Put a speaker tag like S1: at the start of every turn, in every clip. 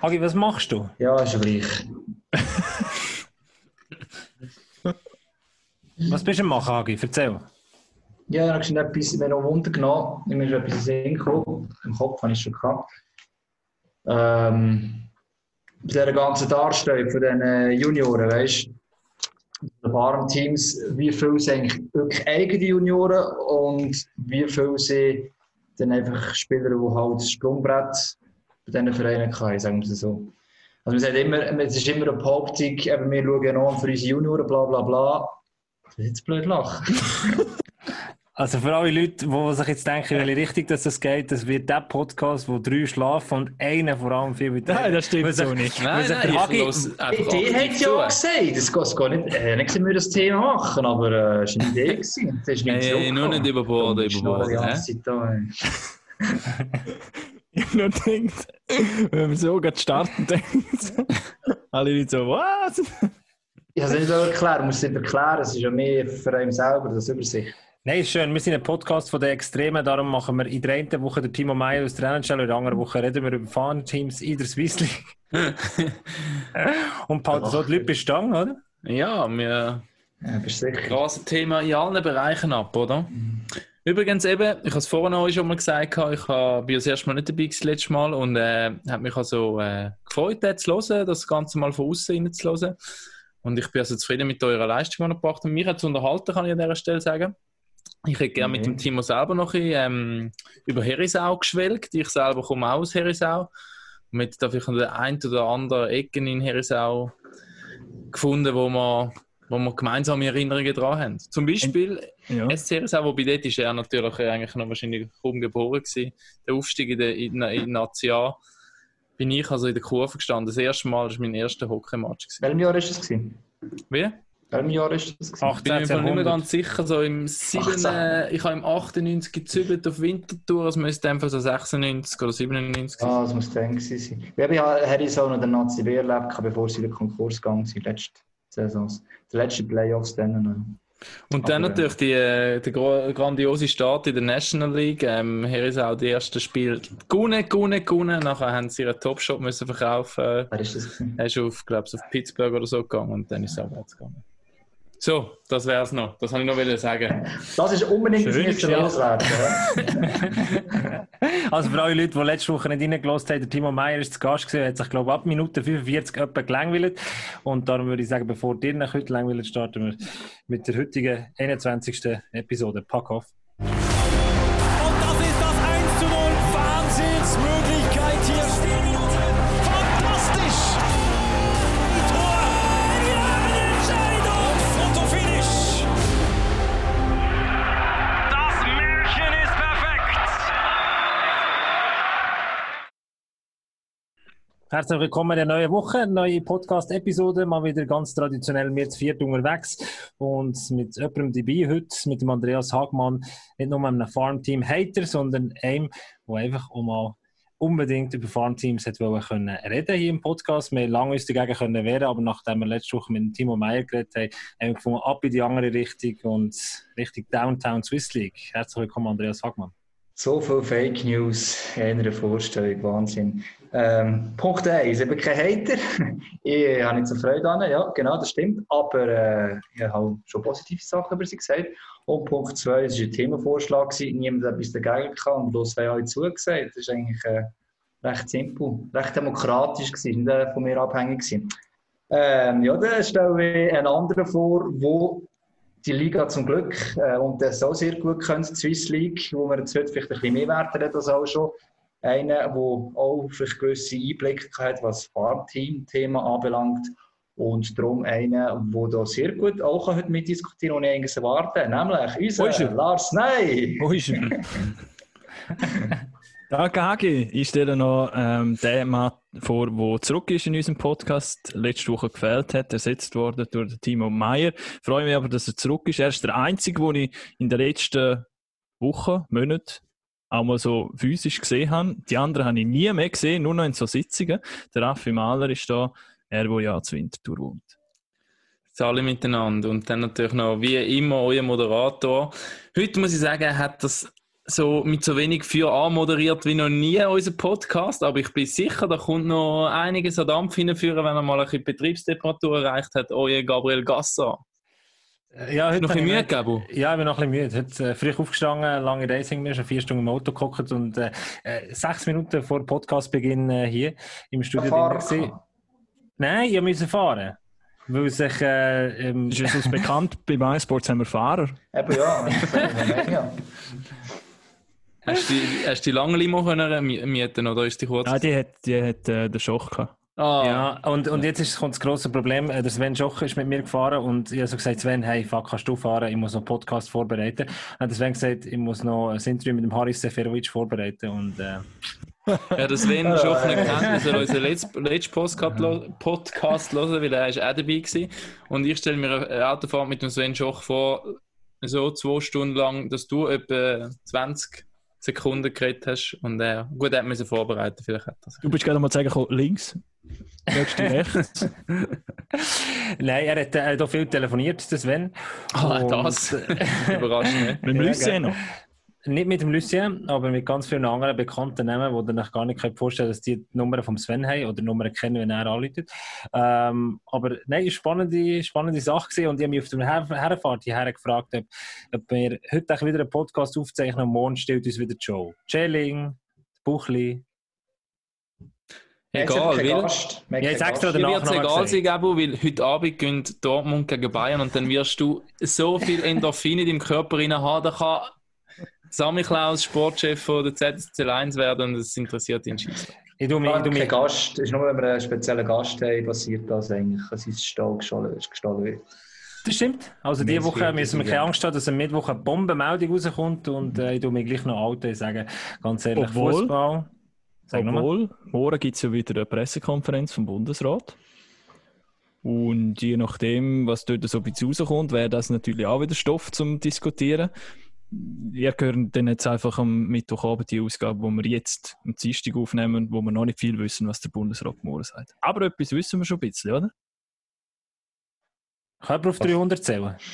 S1: Hagi, was machst du?
S2: Ja, ist ja gleich.
S1: Was bist du am machen, Hagi? Erzähl.
S2: Ja, ich habe schon etwas mir noch Wunder genommen. Mir ist etwas in gekommen. Im Kopf habe ich schon gehabt. Ähm, bei dieser ganzen Darstellung von den Junioren, weißt du, den Farmteams, wie viel sind eigentlich wirklich eigene Junioren und wie viel sind dann einfach Spieler, die halt das Sprungbrett bei diesen Vereinen haben, sagen wir es so. Also man sagt immer, es ist immer eine Behauptung, eben, wir schauen an für unsere Junioren, bla bla bla. Das ist jetzt blöd lachen.
S1: Also für alle Leute, die sich jetzt denken, in welche Richtung dass das geht, das wird der Podcast, wo drei schlafen und einer vor allem viel mit
S3: Nein, das stimmt so nicht.
S4: Nein, nein, ich los
S2: Die hat ja
S4: zu.
S2: gesagt, das geht gar nicht, äh, nicht wir das Thema machen, aber äh, es war eine Idee. gewesen. Das ist nicht
S4: Hey, nur nicht überborden,
S2: Du bist noch
S3: Ich habe nur gedacht, wenn wir so gerade starten, denken alle Leute so, was?
S2: Ich kann es nicht erklären, muss es nicht erklären, es ist ja mehr für einen selber, das Übersicht.
S1: Nein, ist schön. Wir sind ein Podcast von den Extremen, darum machen wir in der einen Woche den Timo Meyer aus der NHL, in der anderen Woche reden wir über Farmteams in der Swiss und behalten so die Leute bei Stange, oder?
S4: Ja, wir
S2: Ja, sicher?
S4: Thema in allen Bereichen ab, oder? Übrigens eben, ich habe es vorhin auch schon mal gesagt, ich war das erste Mal nicht dabei gewesen, letztes Mal und äh, habe mich also äh, gefreut, das zu hören, das Ganze mal von außen zu hören. Und ich bin also zufrieden mit eurer Leistung, die ihr gebracht habt. Mich hat es unterhalten, kann ich an dieser Stelle sagen. Ich hätte gerne mit
S2: Mhm.
S4: dem Timo selber noch ein bisschen, ähm, über Herisau geschwelgt. Ich selber komme auch aus Herisau. Jetzt darf ich an der einen oder anderen Ecken in Herisau gefunden, wo wir, wo wir gemeinsame Erinnerungen dran haben. Zum Beispiel
S3: Ja.
S4: SC Herisau, wobei dort ist er natürlich eigentlich noch wahrscheinlich kaum geboren gewesen. Der Aufstieg in der in, in Nazi A bin ich also in der Kurve gestanden. Das erste Mal, das war mein erster Hockeymatch. gewesen.
S2: Welchem Jahr ist das gewesen?
S4: Wie?
S2: Welchem Jahr ist das gewesen?
S1: Ach,
S4: Ich bin mir nicht mehr
S1: 1800.
S4: ganz sicher. So im 7,
S2: 18.
S4: äh, ich habe im 98 gezügelt auf Winterthur, es müsste einfach so 96 oder 97 sein.
S2: Ah, das muss dann sein. Wir haben ja Harrison und der Nazi B erlebt, bevor sie in den Konkurs gegangen sind, letzte Saisons. Die letzten Playoffs dann noch.
S4: Und dann
S2: Aber,
S4: natürlich die, äh, der grandiose Start in der National League. Ähm, hier ist auch das erste Spiel gewonnen, gewonnen, gewonnen. Nachher haben sie ihren Topshop müssen verkaufen.
S2: Wer ist das?
S4: Er ist auf, glaube ich, auf Pittsburgh oder so gegangen und dann ist es abwärts gegangen. So, das wäre es noch. Das wollte ich noch sagen.
S2: Das ist unbedingt das
S3: Schön,
S2: nächste
S3: ja.
S2: loswerden.
S1: Also für alle Leute, die letzte Woche nicht reingelassen haben, der Timo Meyer ist zu Gast gewesen, hat sich, glaube ich, ab Minute 45 etwa gelangweilt. Und darum würde ich sagen, bevor dir nach heute langweilt, starten wir mit der heutigen 21. Episode. Pack auf. Herzlich willkommen in der neuen Woche, neue Podcast-Episode, mal wieder ganz traditionell wir zu viert unterwegs und mit jemandem dabei heute, mit dem Andreas Hagmann, nicht nur einem Farmteam-Hater, sondern einem, der einfach auch mal unbedingt über Farmteams hat können reden hier im Podcast. Wir haben lange uns dagegen können wehren, aber nachdem wir letzte Woche mit Timo Meyer geredet haben, haben wir gefunden, ab in die andere Richtung und Richtung Downtown Swiss League. Herzlich willkommen, Andreas Hagmann.
S2: So viel Fake News in einer Vorstellung, Wahnsinn. Ähm, Punkt 1, ich bin kein Hater. ich habe nicht so Freude an, ja, genau, das stimmt. Aber äh, ich habe schon positive Sachen über sie gesagt. Und Punkt 2, es war ein Themenvorschlag, niemand hat etwas dagegen gehabt und bloß zwei alle zugesagt. Das ist eigentlich äh, recht simpel, recht demokratisch, gewesen, nicht äh, von mir abhängig. Gewesen. Ähm, ja, dann stelle ich einen anderen vor, wo die Liga zum Glück äh, und das auch sehr gut kennt, die Swiss League, wo man jetzt heute vielleicht ein bisschen mehr Wert hat als auch schon. Einer, der auch vielleicht gewisse Einblicke hat, was das Farmteam-Thema anbelangt. Und darum einer, der da sehr gut auch heute mitdiskutieren kann und ich eigentlich erwarte, nämlich unser
S3: er?
S2: Lars Ney.
S3: Wo ist er? Danke, Hagi. Ich stelle noch ähm, den Mann vor, der zurück ist in unserem Podcast, letzte Woche gefällt hat, ersetzt worden durch Timo Meyer. Freue mich aber, dass er zurück ist. Er ist der Einzige, den ich in den letzten Wochen, Monaten auch mal so physisch gesehen habe. Die anderen habe ich nie mehr gesehen, nur noch in so Sitzungen. Der Raffi Mahler ist da, er, der ja zu Winterthur wohnt.
S4: Alle miteinander. Und dann natürlich noch, wie immer, euer Moderator. Heute muss ich sagen, hat das so mit so wenig für anmoderiert wie noch nie unser Podcast, aber ich bin sicher, da kommt noch einiges an Dampf hinführen, wenn er mal ein bisschen Betriebstemperatur erreicht hat. Oje, Gabriel Gasser.
S1: Ja, heute
S4: Noch ein bisschen müde, Gabo?
S1: Ja, ich bin noch ein bisschen müde. Heute äh, früh aufgestanden, lange Days hinter mir, schon vier Stunden im Auto geguckt und äh, äh, sechs Minuten vor Podcastbeginn äh, hier im Studio drin gewesen. Nein, ich musste fahren. Weil sich... Äh, ähm,
S3: Ist es uns bekannt, bei MySports haben wir Fahrer.
S2: Eben ja, ja.
S4: Hast du die, hast du die lange Limo können mi- mieten oder ist die kurz?
S3: Nein, die hat, die hat äh, den Schoch gehabt.
S4: ah,
S1: Ja, und, und jetzt ist, kommt das grosse Problem. Äh, Der Sven Schoch ist mit mir gefahren und ich habe so gesagt, Sven, hey, fuck, kannst du fahren? Ich muss noch einen Podcast vorbereiten. Hat der Sven gesagt, ich muss noch ein Interview mit dem Haris Seferovic vorbereiten und äh,
S4: Ja, das Sven schon nicht kennt, wir sollen unseren letzten letzten Podcast, Podcast hören, weil er ist auch dabei gewesen. Und ich stelle mir eine Autofahrt mit dem Sven Schoch vor, so zwei Stunden lang, dass du etwa 20 Sekunden geredet hast und er gut hat müssen vorbereiten, vielleicht hat er das.
S3: Du bist gerade mal sagen, komm, links. Nächste rechts.
S1: Nein, er hat, er hat auch viel telefoniert, der Sven.
S4: Ah,
S1: Und-
S4: das überrascht mich.
S3: Mit dem
S1: Ja,
S3: noch.
S1: Nicht mit dem Lucien, aber mit ganz vielen anderen bekannten Namen, wo ihr euch gar nicht könnt vorstellen dass die die Nummer vom Sven haben oder die Nummer kennen, wenn er anruft. Ähm, aber nein, eine spannende, spannende Sache gewesen. und ich habe mich auf der Her Herfahrt hierher gefragt, ob, ob wir heute wieder einen Podcast aufzeichnen und morgen stellt uns wieder die Show. Celling, Buchli.
S4: Egal, weil...
S2: Gast.
S1: Ja, jetzt extra
S4: Dir wird es egal sein, Gabo, weil heute Abend gehen Dortmund gegen Bayern und dann wirst du so viel Endorphin in deinem Körper rein haben, da kann Sammy Klaus Sportchef von der ZSC 1 werden und das interessiert ihn scheiße.
S1: Ich tue mich, ich tue mich,
S2: Gast. Es ist nur, wenn wir einen speziellen Gast haben, passiert das eigentlich, dass sein Stall gestohlen wird.
S1: das stimmt. Also diese Woche müssen wir keine. Angst haben, dass am Mittwoch eine Bombenmeldung rauskommt und äh, ich tue mich gleich noch outen. Ich sage ganz ehrlich,
S3: Obwohl-
S1: Fußball. Sag.
S3: Obwohl, morgen gibt es ja wieder eine Pressekonferenz vom Bundesrat. Und je nachdem, was dort so ein bisschen rauskommt, wäre das natürlich auch wieder Stoff zum Diskutieren. Wir hören dann jetzt einfach am Mittwochabend die Ausgabe, wo wir jetzt am Dienstag aufnehmen, wo wir noch nicht viel wissen, was der Bundesrat morgen sagt. Aber etwas wissen wir schon ein bisschen, oder?
S1: Kann jemand auf 300 zählen?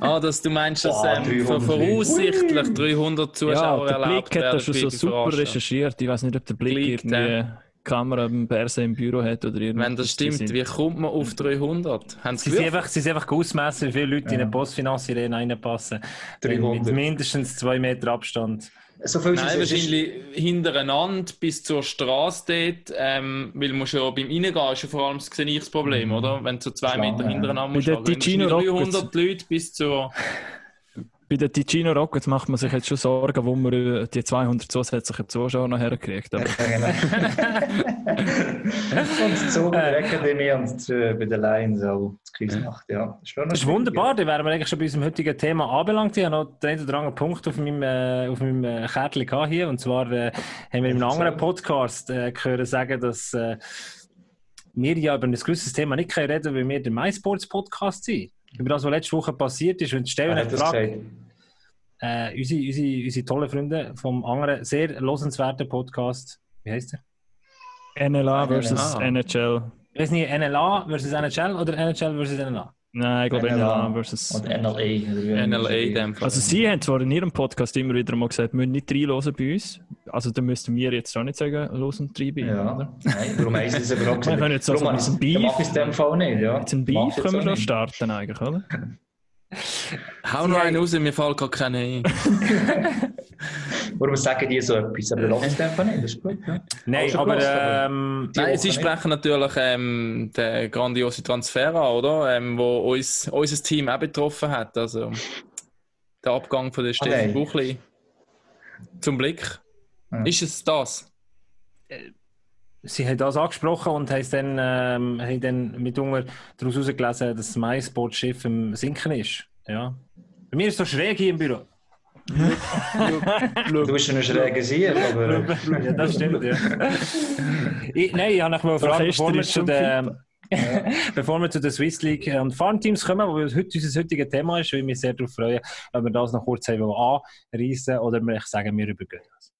S4: Ah, dass du meinst, dass ähm,
S2: 300
S4: voraussichtlich 300 Zuschauer
S3: ja, der
S4: erlaubt
S3: Blick hat das schon so super recherchiert. Ich weiß nicht, ob der Blick
S4: Geleakt,
S3: irgendwie. Kamera im Perse im Büro hat oder irgendwas.
S4: Wenn das stimmt, wie kommt man auf 300? Haben
S1: Sie
S4: sie
S1: sind einfach, sie sind einfach ausmessen, wie viele Leute in eine Postfinanzierung reinpassen. Mit
S2: 300.
S1: mindestens zwei Meter Abstand.
S2: So viel
S4: Nein,
S2: ist es-
S4: wahrscheinlich hintereinander bis zur Straße dort, ähm, weil musst ja beim Reingehen ist ja vor allem das sehe ich das Problem, oder? Wenn du so zwei Meter
S2: ja.
S4: hintereinander musst,
S3: den
S4: also
S3: Ticino
S4: wahrscheinlich
S3: Rockets-
S4: 300 Leute bis zur...
S3: Bei den Ticino Rockets macht man sich jetzt schon Sorgen, wo man äh, die 200 zusätzlichen Zuschauer noch herkriegt. Aber
S2: Ja, genau. und so bei der Akademie und äh, bei den Lions auch das Kiesnacht, ja. Das ist,
S1: Das wunderbar, da wären wir eigentlich schon bei unserem heutigen Thema anbelangt. Ich habe noch den einen oder anderen Punkt auf meinem, äh, auf meinem äh, Kärtchen gehabt hier. Und zwar äh, haben wir in einem anderen Podcast äh, gehört sagen, dass äh, wir ja über ein gewisses Thema nicht können reden weil wir der MySports-Podcast sind. Über das, was letzte Woche passiert ist. Und stellen eine Frage.
S2: Gesagt?
S1: Äh, unsere, unsere, unsere tollen Freunde vom anderen sehr losenswerten Podcast. Wie heißt der?
S3: NLA versus
S4: Ah.
S3: NHL.
S1: Ich weiß nicht, NLA versus NHL oder NHL versus NLA?
S3: Nein, ich glaube NLA versus.
S2: NLA. oder
S4: NLA in dem.
S3: Also sie haben zwar in ihrem Podcast immer wieder mal gesagt, wir müssen nicht reinhören bei uns. Also da müssten wir jetzt auch nicht sagen, los und rein bei
S2: Ja,
S3: oder?
S2: nein, warum haben sie das überhaupt
S3: Wir können jetzt also
S2: machen-
S3: Beef-
S2: es in dem Fall nicht, ja.
S3: Jetzt ein Beef können wir
S2: auch
S3: schon starten eigentlich, oder?
S4: Hau noch einen raus, mir fällt gar keiner ein.
S2: Warum sagen die so etwas? Aber lass es einfach nicht, das ist gut. Ja.
S1: Nein,
S2: schon
S1: aber ähm,
S4: Nein, sie
S2: nicht.
S4: sprechen natürlich ähm, den grandiosen Transfer an, oder? Ähm, wo uns, unser Team auch betroffen hat. Also der Abgang von der Steffi
S2: nein.
S4: Buchli zum Blick.
S2: Ja.
S4: Ist es das?
S1: Sie haben das angesprochen und haben dann, ähm, haben dann mitunter daraus herausgelesen, dass das MySport-Schiff im Sinken ist. Ja. Bei mir ist es so schräg hier im Büro.
S2: Du bist schon ein schräger Sieg, aber...
S1: ja, das stimmt, ja. ich, nein, ich habe noch mal gefragt,
S3: Orchester
S1: bevor wir, zu
S3: schon
S1: der, bevor wir zu der Swiss League äh, und Farmteams kommen, wo heute unser heutiges Thema ist, weil ich mich sehr darauf freue, ob wir das noch kurz anreißen oder wir sagen, wir übergehen das.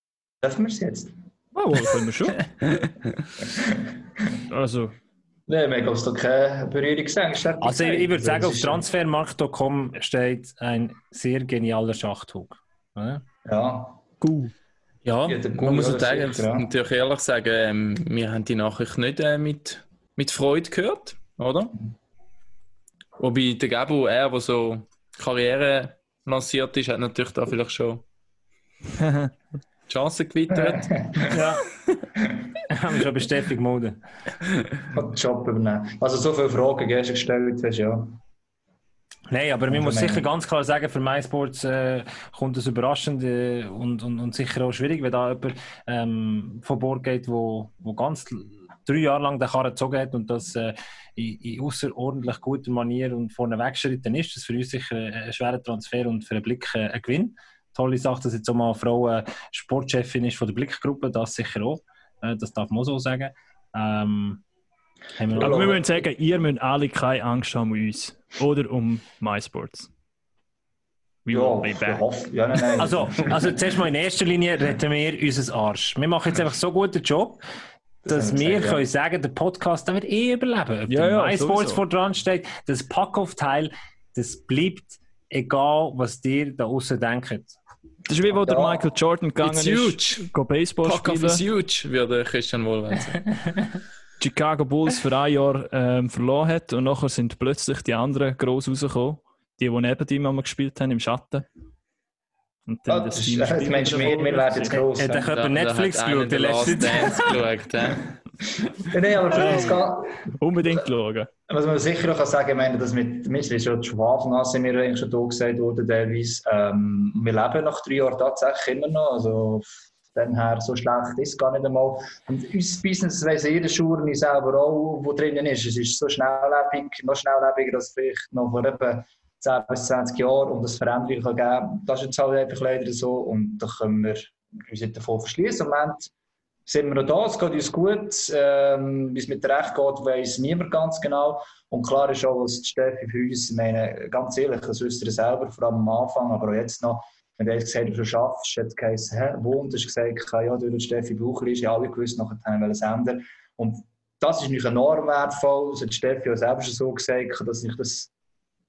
S2: Dürfen wir es jetzt?
S3: Oh, wohl, können wir schon. also,
S2: Nein, wir haben noch keine Berührungsängste.
S1: Also ich, ich würde sagen,
S2: Das
S1: auf transfermarkt.com steht ein sehr genialer Schachzug. Oder?
S2: Ja,
S3: Gu.
S4: Ja,
S2: Ja,
S4: man muss natürlich,
S2: sicher, ja.
S4: natürlich ehrlich sagen, ähm, wir haben die Nachricht nicht äh, mit, mit Freude gehört, oder? Wobei der Gabo, er, der so Karriere lanciert ist, hat natürlich da vielleicht schon die Chance gewittert.
S1: Ja. Haben wir schon bestätigt, Mode.
S2: kann den Job übernehmen. Also so viele Fragen gestern gestellt hast, ja.
S1: Nein, aber man muss sicher ganz klar sagen, für MySports äh, kommt es überraschend äh, und, und, und sicher auch schwierig, wenn da jemand ähm, von Bord geht, wo, wo ganz drei Jahre lang den Karren gezogen hat und das äh, in, in außerordentlich guter Manier und vorne weggeschritten ist. Das ist für uns sicher ein schwerer Transfer und für einen Blick äh, ein Gewinn. Tolle Sache, dass jetzt auch mal eine Frau äh, Sportchefin ist von der Blickgruppe, das sicher auch. Äh, das darf man auch so sagen. Ähm, wir
S3: Aber wir müssen sagen, ihr müsst alle keine Angst haben um uns. Oder um MySports. We
S2: Ja,
S3: will be
S2: ich
S3: back.
S2: hoffe. Ja, nein, nein.
S1: Also, also zuerst mal in erster Linie retten wir unser Arsch. Wir machen jetzt einfach so guten Job, dass
S2: haben wir gesagt,
S1: können
S2: ja.
S1: sagen, der Podcast der wird eh überleben. Ob
S3: Ja,
S1: der
S3: ja,
S1: MySports vor dran steht, das Pack-Off-Teil, das bleibt egal, was dir da außen denkt.
S3: Das ist wie wo der
S2: Ja.
S3: Michael Jordan gegangen
S4: It's
S3: ist,
S4: huge.
S3: go Baseball
S4: Pack off is
S3: spielen,
S4: huge, würde Christian Wohlwend sagen.
S3: Chicago Bulls für ein Jahr ähm, verloren hat und nachher sind plötzlich die anderen gross rausgekommen, die, die neben ihm einmal gespielt haben, im Schatten. Und
S2: Ah, das ist,
S3: Team
S2: du meinst, wir, wir werden jetzt gross.
S1: Hat jemand Netflix
S4: hat einer
S1: geschaut,
S4: Last
S1: letzte
S4: Dance geschaut.
S2: Nein, aber uns geht,
S3: Unbedingt schauen.
S2: was man sicher auch kann sagen, ich meine, das mit ist schon von Anfang an sind wir eigentlich schon da gesagt worden, teilweise. Ähm, wir leben nach drei Jahren tatsächlich immer noch. Also von dem her, so schlecht ist es gar nicht einmal. Und unser Business weiss jeder Schuhe selber auch, wo drinnen ist. Es ist so schnelllebig, noch schnelllebiger als vielleicht noch vor etwa 10 bis 20 Jahren und das Veränderung kann geben. Das ist jetzt halt einfach leider so und da können wir uns nicht davon verschließen. Im Moment sind wir noch da, es geht uns gut. Ähm, Wie es mit der Recht geht, weiss niemand ganz genau. Und klar ist auch, was Steffi für uns, meine, ganz ehrlich, das wisst ihr selber, vor allem am Anfang, aber auch jetzt noch, wenn du gesagt hast, du schaffst, hat es geheißen, hä, wo? Und du hast gesagt, ja, durch die Steffi Buchli ist ja alle gewusst, nachher haben wir es ändern. Und das ist nicht enorm wertvoll, das hat Steffi auch selber schon so gesagt, dass ich das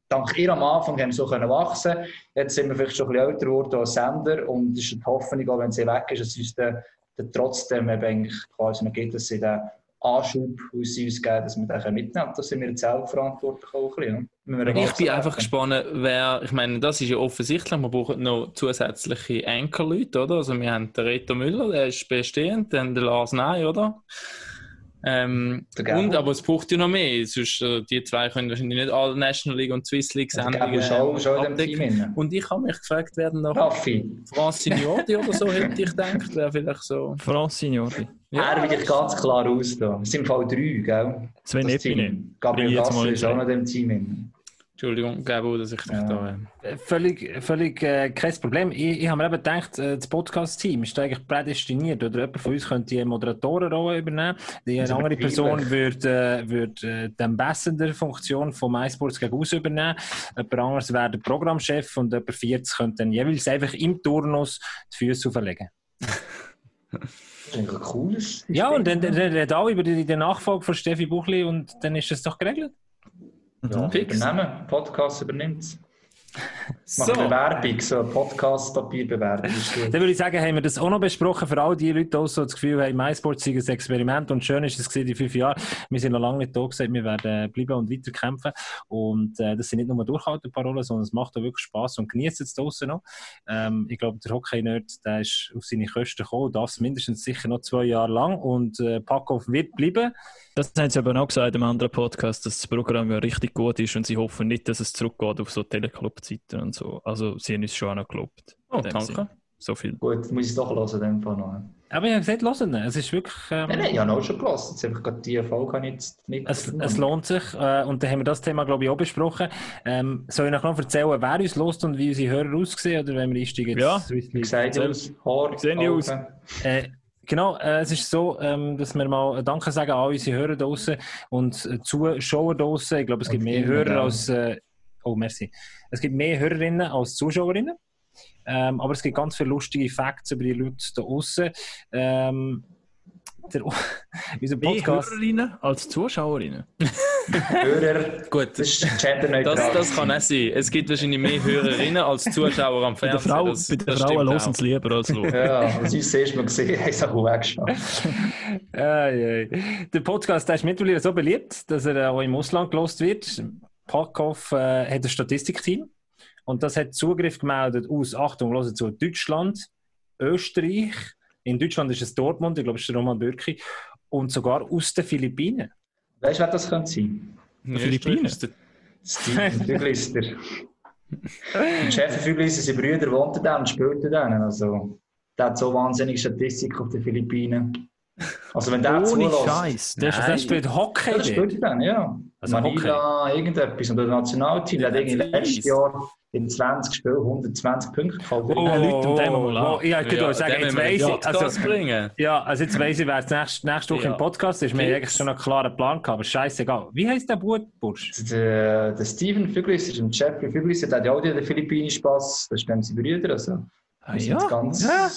S2: dank ihr am Anfang haben so können wachsen. Jetzt sind wir vielleicht schon ein bisschen älter geworden als Sender und es ist die Hoffnung, auch wenn sie weg ist, dass uns dann, dann trotzdem eben eigentlich quasi noch gibt, dass sie den Anschub, sie uns geben, dass wir den mitnehmen können. Da sind wir jetzt selber verantwortlich auch ein bisschen.
S4: Ich bin einfach gespannt, wer, ich meine, das ist ja offensichtlich, wir brauchen noch zusätzliche Anchor-Leute, oder? Also wir haben den Reto Müller, der ist bestehend, dann den Lars Ney, oder? Ähm, und, aber es braucht ja noch mehr, sonst äh, die zwei können wahrscheinlich nicht alle National League und Swiss League Sendungen
S2: schon dem
S4: abdecken. Und ich habe mich gefragt werden nach
S2: Raffi,
S4: Francine Jordi oder so, hätte ich gedacht, wäre vielleicht so.
S3: France Signori.
S2: er will ich ganz klar aus. Da. Es sind im Fall drei, gell?
S3: Sven
S2: Das
S3: Epine.
S2: Gabriel Gasser ist auch noch in dem Team.
S4: Entschuldigung, Gabo, dass ich dich
S2: Ja.
S4: da. Äh,
S1: Völlig, völlig äh, kein Problem. Ich, ich habe mir eben gedacht, äh, das Podcast-Team ist eigentlich prädestiniert. Oder jemand von uns könnte die Moderatorenrolle übernehmen. Die
S2: Das ist
S1: andere Person würde, äh, würde äh, die Ambassador-Funktion von MySports gegen aus übernehmen. Jemand anderes wäre der Programmchef und jemand 40 könnte dann jeweils einfach im Turnus die Füße auflegen.
S2: Das ist eigentlich ein cooles
S1: Ja, und dann, dann redet auch über die, die Nachfolge von Steffi Buchli und dann ist es doch geregelt.
S2: Ja,
S4: Fix.
S2: übernehmen. Podcast übernimmt es.
S4: So,
S2: Machen Bewerbung, so eine Podcast-Papierbewerbung.
S1: Dann würde ich sagen, haben wir das auch noch besprochen für all die Leute, die so das Gefühl haben, MySports sei ein Experiment und schön ist es gewesen, die fünf Jahre. Wir sind noch lange nicht da gesagt, wir werden bleiben und weiter kämpfen. Und äh, das sind nicht nur Durchhalteparolen, sondern es macht auch wirklich Spass und genießt es draußen noch. Ähm, ich glaube, der Hockey-Nerd, der ist auf seine Kosten gekommen, darf es mindestens sicher noch zwei Jahre lang und äh, Packoff wird bleiben.
S3: Das haben sie aber auch gesagt im anderen Podcast, dass das Programm ja richtig gut ist und sie hoffen nicht, dass es zurückgeht auf so Teleclub-Zeiten und so. Also sie haben uns schon auch noch gelobt.
S4: oh, danke.
S3: Sinn. So viel.
S2: Gut, muss ich es doch hören, in dem Fall noch.
S1: Aber ich habe gesagt, hören, es ist wirklich... Ähm,
S2: Nein, nein, ich habe auch schon gelassen. Jetzt einfach gerade die Folge habe ich jetzt nicht
S1: Es, es lohnt sich äh, und dann haben wir das Thema, glaube ich, auch besprochen. Ähm, soll ich noch erzählen, wer uns lost und wie unsere Hörer aussehen oder wenn wir einsteigen?
S3: Ja.
S1: Swiss
S2: Wie aus
S3: Sehen die aus?
S1: Äh, genau, äh, es ist so, ähm, dass wir mal Danke sagen an unsere Hörer draußen und äh, Zuschauer draußen. Ich glaube, es gibt mehr Hörer als. Äh, oh, merci. Es gibt mehr Hörerinnen als Zuschauerinnen. Ähm, aber es gibt ganz viele lustige Facts über die Leute da draußen. Ähm, der, unser
S3: Mehr
S1: Podcast.
S3: Hörerinnen als Zuschauerinnen.
S2: Hörer,
S4: Gut,
S2: das ist genderneutral.
S4: das, das kann auch sein. Es gibt wahrscheinlich mehr Hörerinnen als Zuschauer am
S3: Bei den,
S4: Fernsehen.
S3: Frau,
S4: das,
S3: bei den
S4: das
S3: Frauen hören sie lieber als schauen.
S2: Ja, was uns zuerst mal gesehen haben, ist auch weggeschafft.
S1: Ei. Der Podcast der ist mittlerweile so beliebt, dass er äh, auch im Ausland gelost wird. Packhoff äh, hat ein Statistikteam und das hat Zugriff gemeldet aus, Achtung, hören zu, Deutschland, Österreich, in Deutschland ist es Dortmund, ich glaube, es ist der Roman Bürki, und sogar aus den Philippinen.
S2: Weißt du, wer das könnte sein?
S4: Ja,
S3: Philippinen.
S4: ist der-
S2: Steven Füglister. Und Chef Füglister, seine Brüder wohnen da und spielen da. Also, der hat so wahnsinnige Statistik auf den Philippinen. Also, wenn der
S3: Ohne
S2: zulässt,
S3: Scheiß. Der ist
S1: Er
S3: das
S1: spielt Hockey
S2: Ja,
S1: dort.
S2: spielt dann, ja.
S1: Also
S2: Manila, irgendetwas. Und der Nationalteam der hat irgendwie letztes. Jahr in 20 Spielen 120 Punkte gehabt.
S1: Oh,
S3: Äh, Leute, den
S1: oh,
S3: mal an.
S1: oh, ja, ich könnte auch sagen, jetzt weiss ich,
S4: Podcast
S1: also,
S4: bringen.
S1: ja, also jetzt weiss ich, wer es nächste, nächste Woche
S4: Ja.
S1: im Podcast ist. Wir haben eigentlich schon einen klaren Plan gehabt, aber scheißegal. Wie heisst der Bursch?
S2: Der, der Steven Füglister und Jeffrey Füglister, der hat ja auch den philippinischen Pass. Das stimmen sie Brüder. Also,
S3: Ah, ja.
S2: ganz, ja.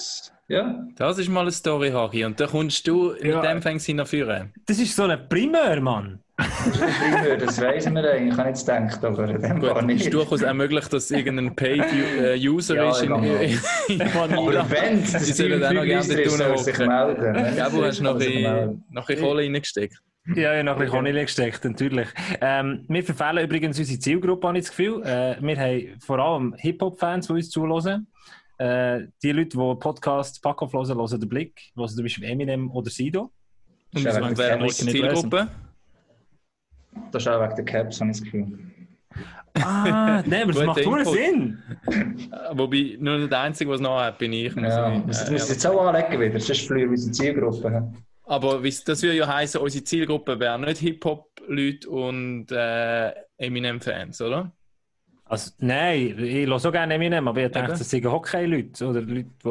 S4: Das ist mal eine Story, Harry. Und da kommst du,
S1: Ja.
S4: mit dem fängst du ihn führen.
S1: Das ist so ein Primär, Mann.
S2: Das ist ein Primär, das weiss wir eigentlich. Ich habe jetzt gedacht, aber in dem
S4: Gut, ist
S2: nicht.
S4: durchaus auch möglich, dass irgendein Paid-User
S2: Ja,
S4: ist in, in, in Manila.
S2: Aber wenn es
S4: auch noch gerne
S2: ist, soll sich melden.
S4: Ja, du hast noch
S2: Soll sich
S4: in,
S2: melden.
S4: noch in Kohle reingesteckt.
S1: Ja, ja, noch ein bisschen Kanäle gesteckt, natürlich. Ähm, wir verfehlen übrigens unsere Zielgruppe, habe ich das Gefühl. Äh, wir haben vor allem Hip-Hop-Fans, die uns zuhören. Äh, die Leute, die Podcast Packoff hören, hören den Blick, hören zum Beispiel Eminem oder Sido.
S2: Das ist
S4: Und
S2: der
S4: ist
S2: Caps.
S4: die
S3: nicht
S4: Zielgruppe?
S2: Das ist auch wegen der Caps, habe ich das Gefühl.
S1: Ah, nein, aber das macht nur. Sinn.
S4: Äh, Wobei, nur der Einzige, was noch hat, bin ich. muss
S2: Ja,
S4: ich-
S2: das
S4: äh,
S2: muss ich jetzt auch anlegen wieder, sonst verlieren wir unsere Zielgruppe.
S4: Aber das würde ja heißen, unsere Zielgruppe wäre nicht Hip-Hop-Leute und äh, Eminem-Fans, oder?
S1: Also, nein, ich höre so gerne Eminem, aber ich dachte,
S4: Eben.
S1: das sind Hockey-Leute oder Leute, die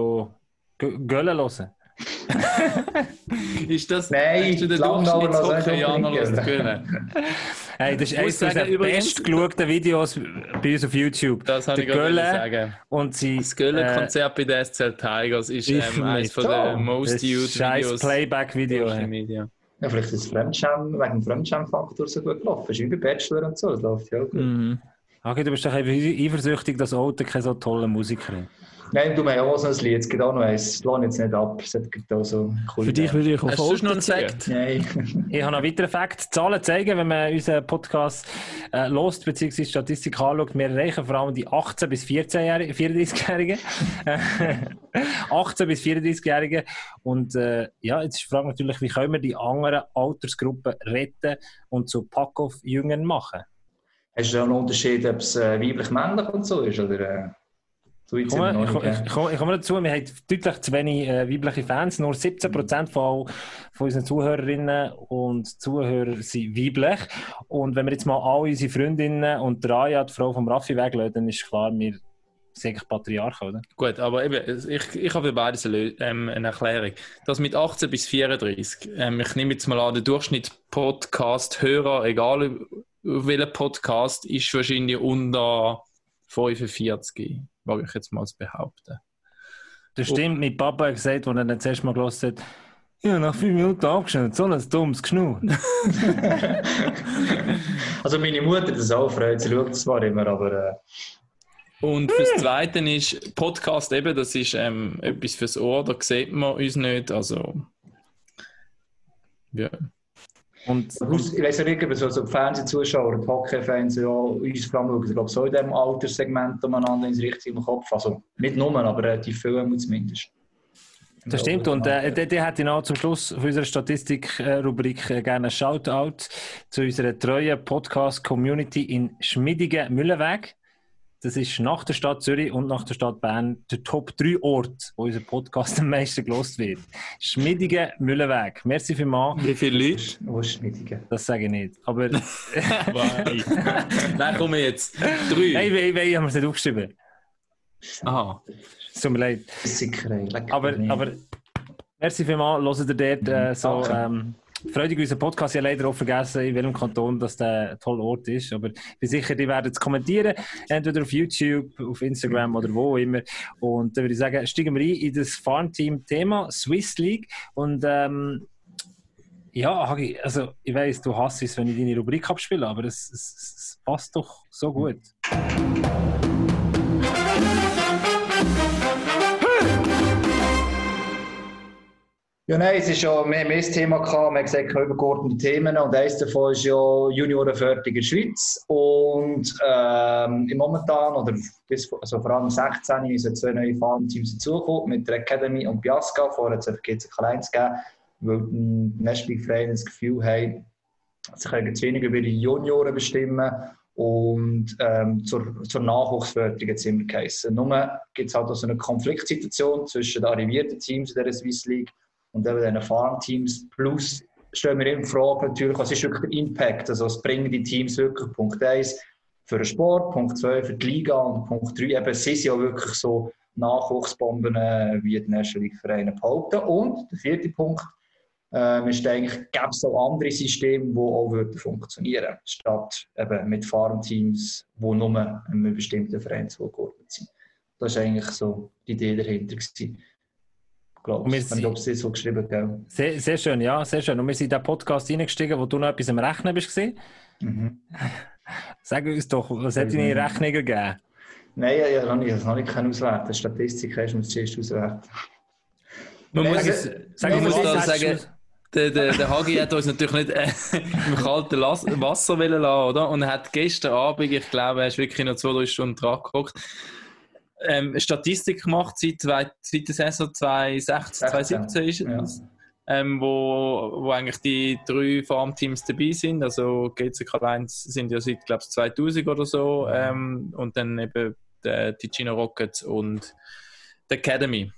S1: Gö- Göllen hören.
S4: Ist das
S2: Nein,
S4: du, der Durchschnittshockey-Janer
S2: nicht
S4: lässt
S2: unbedingt
S4: gönnen?
S1: Hey, das ist eines
S4: übrigens-
S1: bestgeschauten Videos bei uns auf YouTube.
S4: Das habe
S1: Der
S4: ich gerade
S1: Gölle
S4: sagen.
S1: und sie.
S4: Das Göller-Konzert bei der SCL Tigers ist ähm, eines von
S2: So,
S4: den most
S1: scheiß
S4: Videos.
S1: Playback-Video.
S4: Social
S1: hey.
S4: Media.
S2: Ja, vielleicht ist das Fremdscham, wegen dem Fremdscham-Faktor so gut gelaufen. Das ist wie bei Bachelor und so, das läuft ja auch gut.
S3: Mhm.
S1: Okay, du bist doch einfach eifersüchtig, dass Otto kein so toller Musiker ist.
S2: Nein, du hast auch so ein Lied, es gibt auch noch eins, das lohnt jetzt nicht ab, es gibt auch so coole
S3: Für dich würde ich auf
S4: sonst noch einen. Fakt?
S2: Nein.
S1: Ich habe noch weitere Fakten, Zahlen zeigen, wenn man unseren Podcast äh, lost bzw. Statistik anschaut. Wir erreichen vor allem die 18- bis 14-Jährigen, 34-Jährigen. 18- bis 34-Jährigen. Und äh, ja, jetzt ist die Frage natürlich, wie können wir die anderen Altersgruppen retten und zu Pack-off-Jüngern machen?
S2: Hast du auch einen Unterschied, ob es äh, weiblich-männlich und so ist? Oder, äh, du jetzt
S1: Ich komme, ich, komme, ich, komme, ich komme dazu, wir haben deutlich zu wenig äh, weibliche Fans. Nur 17% von, von unseren Zuhörerinnen und Zuhörern sind weiblich. Und wenn wir jetzt mal alle unsere Freundinnen und Raya, die Frau vom Raffi, weglassen, dann ist klar, wir sind eigentlich Patriarchen, oder?
S4: Gut, aber eben, ich, ich habe für beides eine, ähm, eine Erklärung. Das mit 18 bis 34, ähm, ich nehme jetzt mal an, der Durchschnitt-Podcast-Hörer, egal auf welchen Podcast, ist wahrscheinlich unter 45, wage ich jetzt mal zu behaupten.
S1: Das stimmt, mein Papa hat gesagt, als er dann zuerst mal gehört hat, ja, nach fünf Minuten abgeschnitten, so ein dummes Geschnur.
S2: Also meine Mutter das auch freut, sie schaut zwar immer, aber äh,
S4: Und fürs Zweite ist Podcast eben, das ist ähm, etwas fürs Ohr, da sieht man uns nicht, also ja.
S1: Und,
S2: ich weiß nicht, ob so, so Fernsehzuschauer, die Hockey-Fans, ja, uns vor allem schauen, ich glaube, so in diesem Alterssegment umeinander ins Richtige im Kopf. Also nicht nur, aber die Filme zumindest.
S1: Das stimmt. Und äh, der, der hätte ich noch zum Schluss von unserer Statistik-Rubrik äh, gerne ein Shoutout zu unserer treuen Podcast-Community in Schmidigen-Müllenweg. Das ist nach der Stadt Zürich und nach der Stadt Bern der Top 3 Ort, wo unser Podcast am meisten gelost wird. Schmidigen-Müllenweg. Merci vielmals.
S4: Wie viele Leute?
S2: Wo ist Schmiedigen?
S1: Das sage ich nicht. Aber
S4: Nein, komm jetzt. Drei.
S1: hey, hey, hey, haben wir es nicht aufgeschrieben.
S4: Aha.
S1: Es tut mir leid.
S2: Lecker
S1: Aber, aber merci vielmals, hört ihr dort äh, so
S2: Danke.
S1: ähm, freudig unseren Podcast. Ich habe leider auch vergessen, in welchem Kanton das der ein toller Ort ist. Aber ich bin sicher, die werden es kommentieren, entweder auf YouTube, auf Instagram oder wo immer. Und dann würde ich sagen, steigen wir ein in das Farmteam-Thema Swiss League. Und ähm, Ja, Hagi, also ich weiß, du hasst es, wenn ich deine Rubrik abspiele, aber es, es, es passt doch so gut.
S2: Ja, nein, es ist ja, wir haben das Thema gehabt, wir haben gesagt, übergeordnete Themen. Und eines davon ist ja Juniorenförderung in der Schweiz. Und ähm, im momentan, oder bis, also vor allem 16, sind zwei neue Farmteams dazugekommen, mit der Academy und Biasca, vorher hat es einfach kleines gegeben, weil die National das Gefühl haben, sie können zu wenig über die Junioren bestimmen. Und ähm, zur, zur Nachwuchsförderung jetzt immer geheißen. Nur gibt es halt so eine Konfliktsituation zwischen den arrivierten Teams in der Swiss League und eben diesen Farmteams. Plus stellen wir immer Frage natürlich, was ist wirklich der Impact? Also was bringen die Teams wirklich? Punkt 1 für den Sport, Punkt 2 für die Liga und Punkt 3 eben, sie sind ja wirklich so Nachwuchsbomben, äh, wie die National League Vereine behaupten. Und der vierte Punkt ähm, ist eigentlich, gäbe es auch andere Systeme, die auch würden funktionieren statt eben mit Farmteams, die nur einem bestimmten Verein zugeordnet sind. Das war eigentlich so die Idee dahinter. Gewesen glaube ich. Ich habe es so geschrieben, gell?
S1: Sehr, sehr schön, ja, sehr schön. Und wir sind in den Podcast reingestiegen, wo du noch etwas am Rechnen bist. Mhm. Sag uns doch, was hat deine Rechnungen gegeben?
S2: Nein, ich habe noch noch nicht auswerten. Statistik hast du zuerst auswerten.
S4: Man Nein, muss, also, sag, man muss da sagen, der, der, der Hagi hat uns natürlich nicht äh, im kalten Las Wasser lassen, oder? Und er hat gestern Abend, ich glaube, er ist wirklich noch zwei, drei Stunden dran geguckt, ähm, Statistik gemacht seit, seit der Saison 2016, 2017 ist es. Ja. Ähm, wo, wo eigentlich die drei Farmteams dabei sind. Also GCK 1 sind ja seit, glaube ich, 2000 oder so. Ähm, und dann eben die Ticino Rockets und die Academy.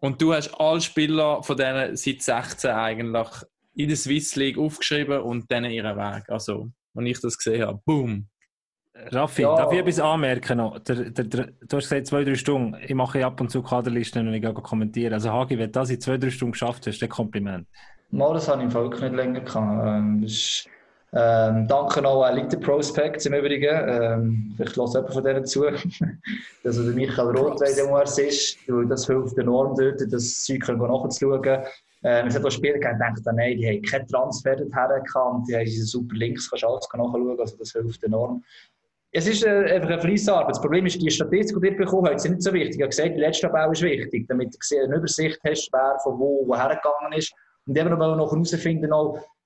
S4: Und du hast alle Spieler von denen seit 16 eigentlich in der Swiss League aufgeschrieben und dann ihren Weg. Also, wenn ich das gesehen habe, boom,
S1: Raffi, ja. darf ich etwas anmerken noch? Der, der, der, du hast gesagt, zwei, drei Stunden. Ich mache ab und zu Kaderlisten und ich gehe kommentieren. Also Hagi, wenn du das in zwei, drei Stunden geschafft hast, dann Kompliment.
S2: Mal, das habe ich im Volk nicht länger gehabt. Ähm, ist, ähm, danke auch an Elite Prospects im Übrigen. Ähm, vielleicht lässt jemand von denen zu. also der Michael Roth weiß wo er ist. Das hilft enorm dort, das Zeug nachzuschauen. Ähm, es hat auch Spieler gedacht, nein, die haben keinen Transfer dorthin gehabt, die haben super Links, kannst alles nachschauen, also das hilft enorm. Es ist äh, einfach eine Fleissarbeit. Das Problem ist, die Statistik, die ihr bekommen habt, sind nicht so wichtig. Ich habe gesagt, die letzte Tabelle ist wichtig, damit du eine Übersicht hast, wer von wo woher gegangen ist. Und eben noch herausfinden,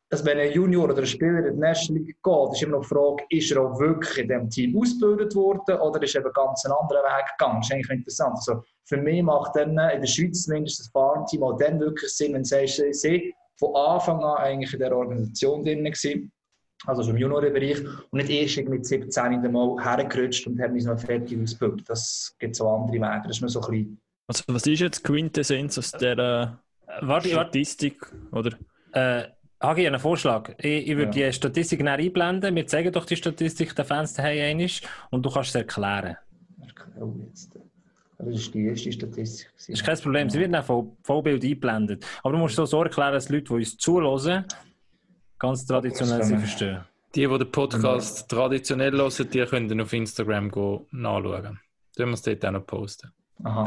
S2: dass wenn ein Junior oder ein Spieler in die National League geht, ist immer noch die Frage, ist er auch wirklich in diesem Team ausgebildet worden oder ist er eben ganz einen anderen Weg gegangen? Das ist eigentlich interessant. Also für mich macht dann in der Schweiz zumindest das Farmteam auch dann wirklich Sinn, wenn sie von Anfang an eigentlich in der Organisation drin waren also schon im Juniorenbereich, und nicht erst mit 17 in Mal hergerutscht und haben uns noch fertig ausgebildet. Das gibt so andere Wege. Das ist nur so ein bisschen.
S3: Also, was ist jetzt Quintessenz aus der äh, Statistik? Oder?
S1: Äh, Hagi, einen Vorschlag. Ich, ich würde ja. die Statistik näher einblenden. Wir zeigen doch die Statistik den Fans daheim einmal und du kannst es erklären.
S2: Oh, jetzt. Das ist die erste Statistik.
S1: Das ist kein Problem. Sie wird dann voll, Vollbild eingeblendet. Aber du musst so erklären, dass die Leute, die uns zuhören, Ganz traditionell sie verstehen.
S4: Die, die den Podcast genau. traditionell hören, die können auf Instagram go nachschauen. Dann wir es dort auch noch posten.
S2: Aha.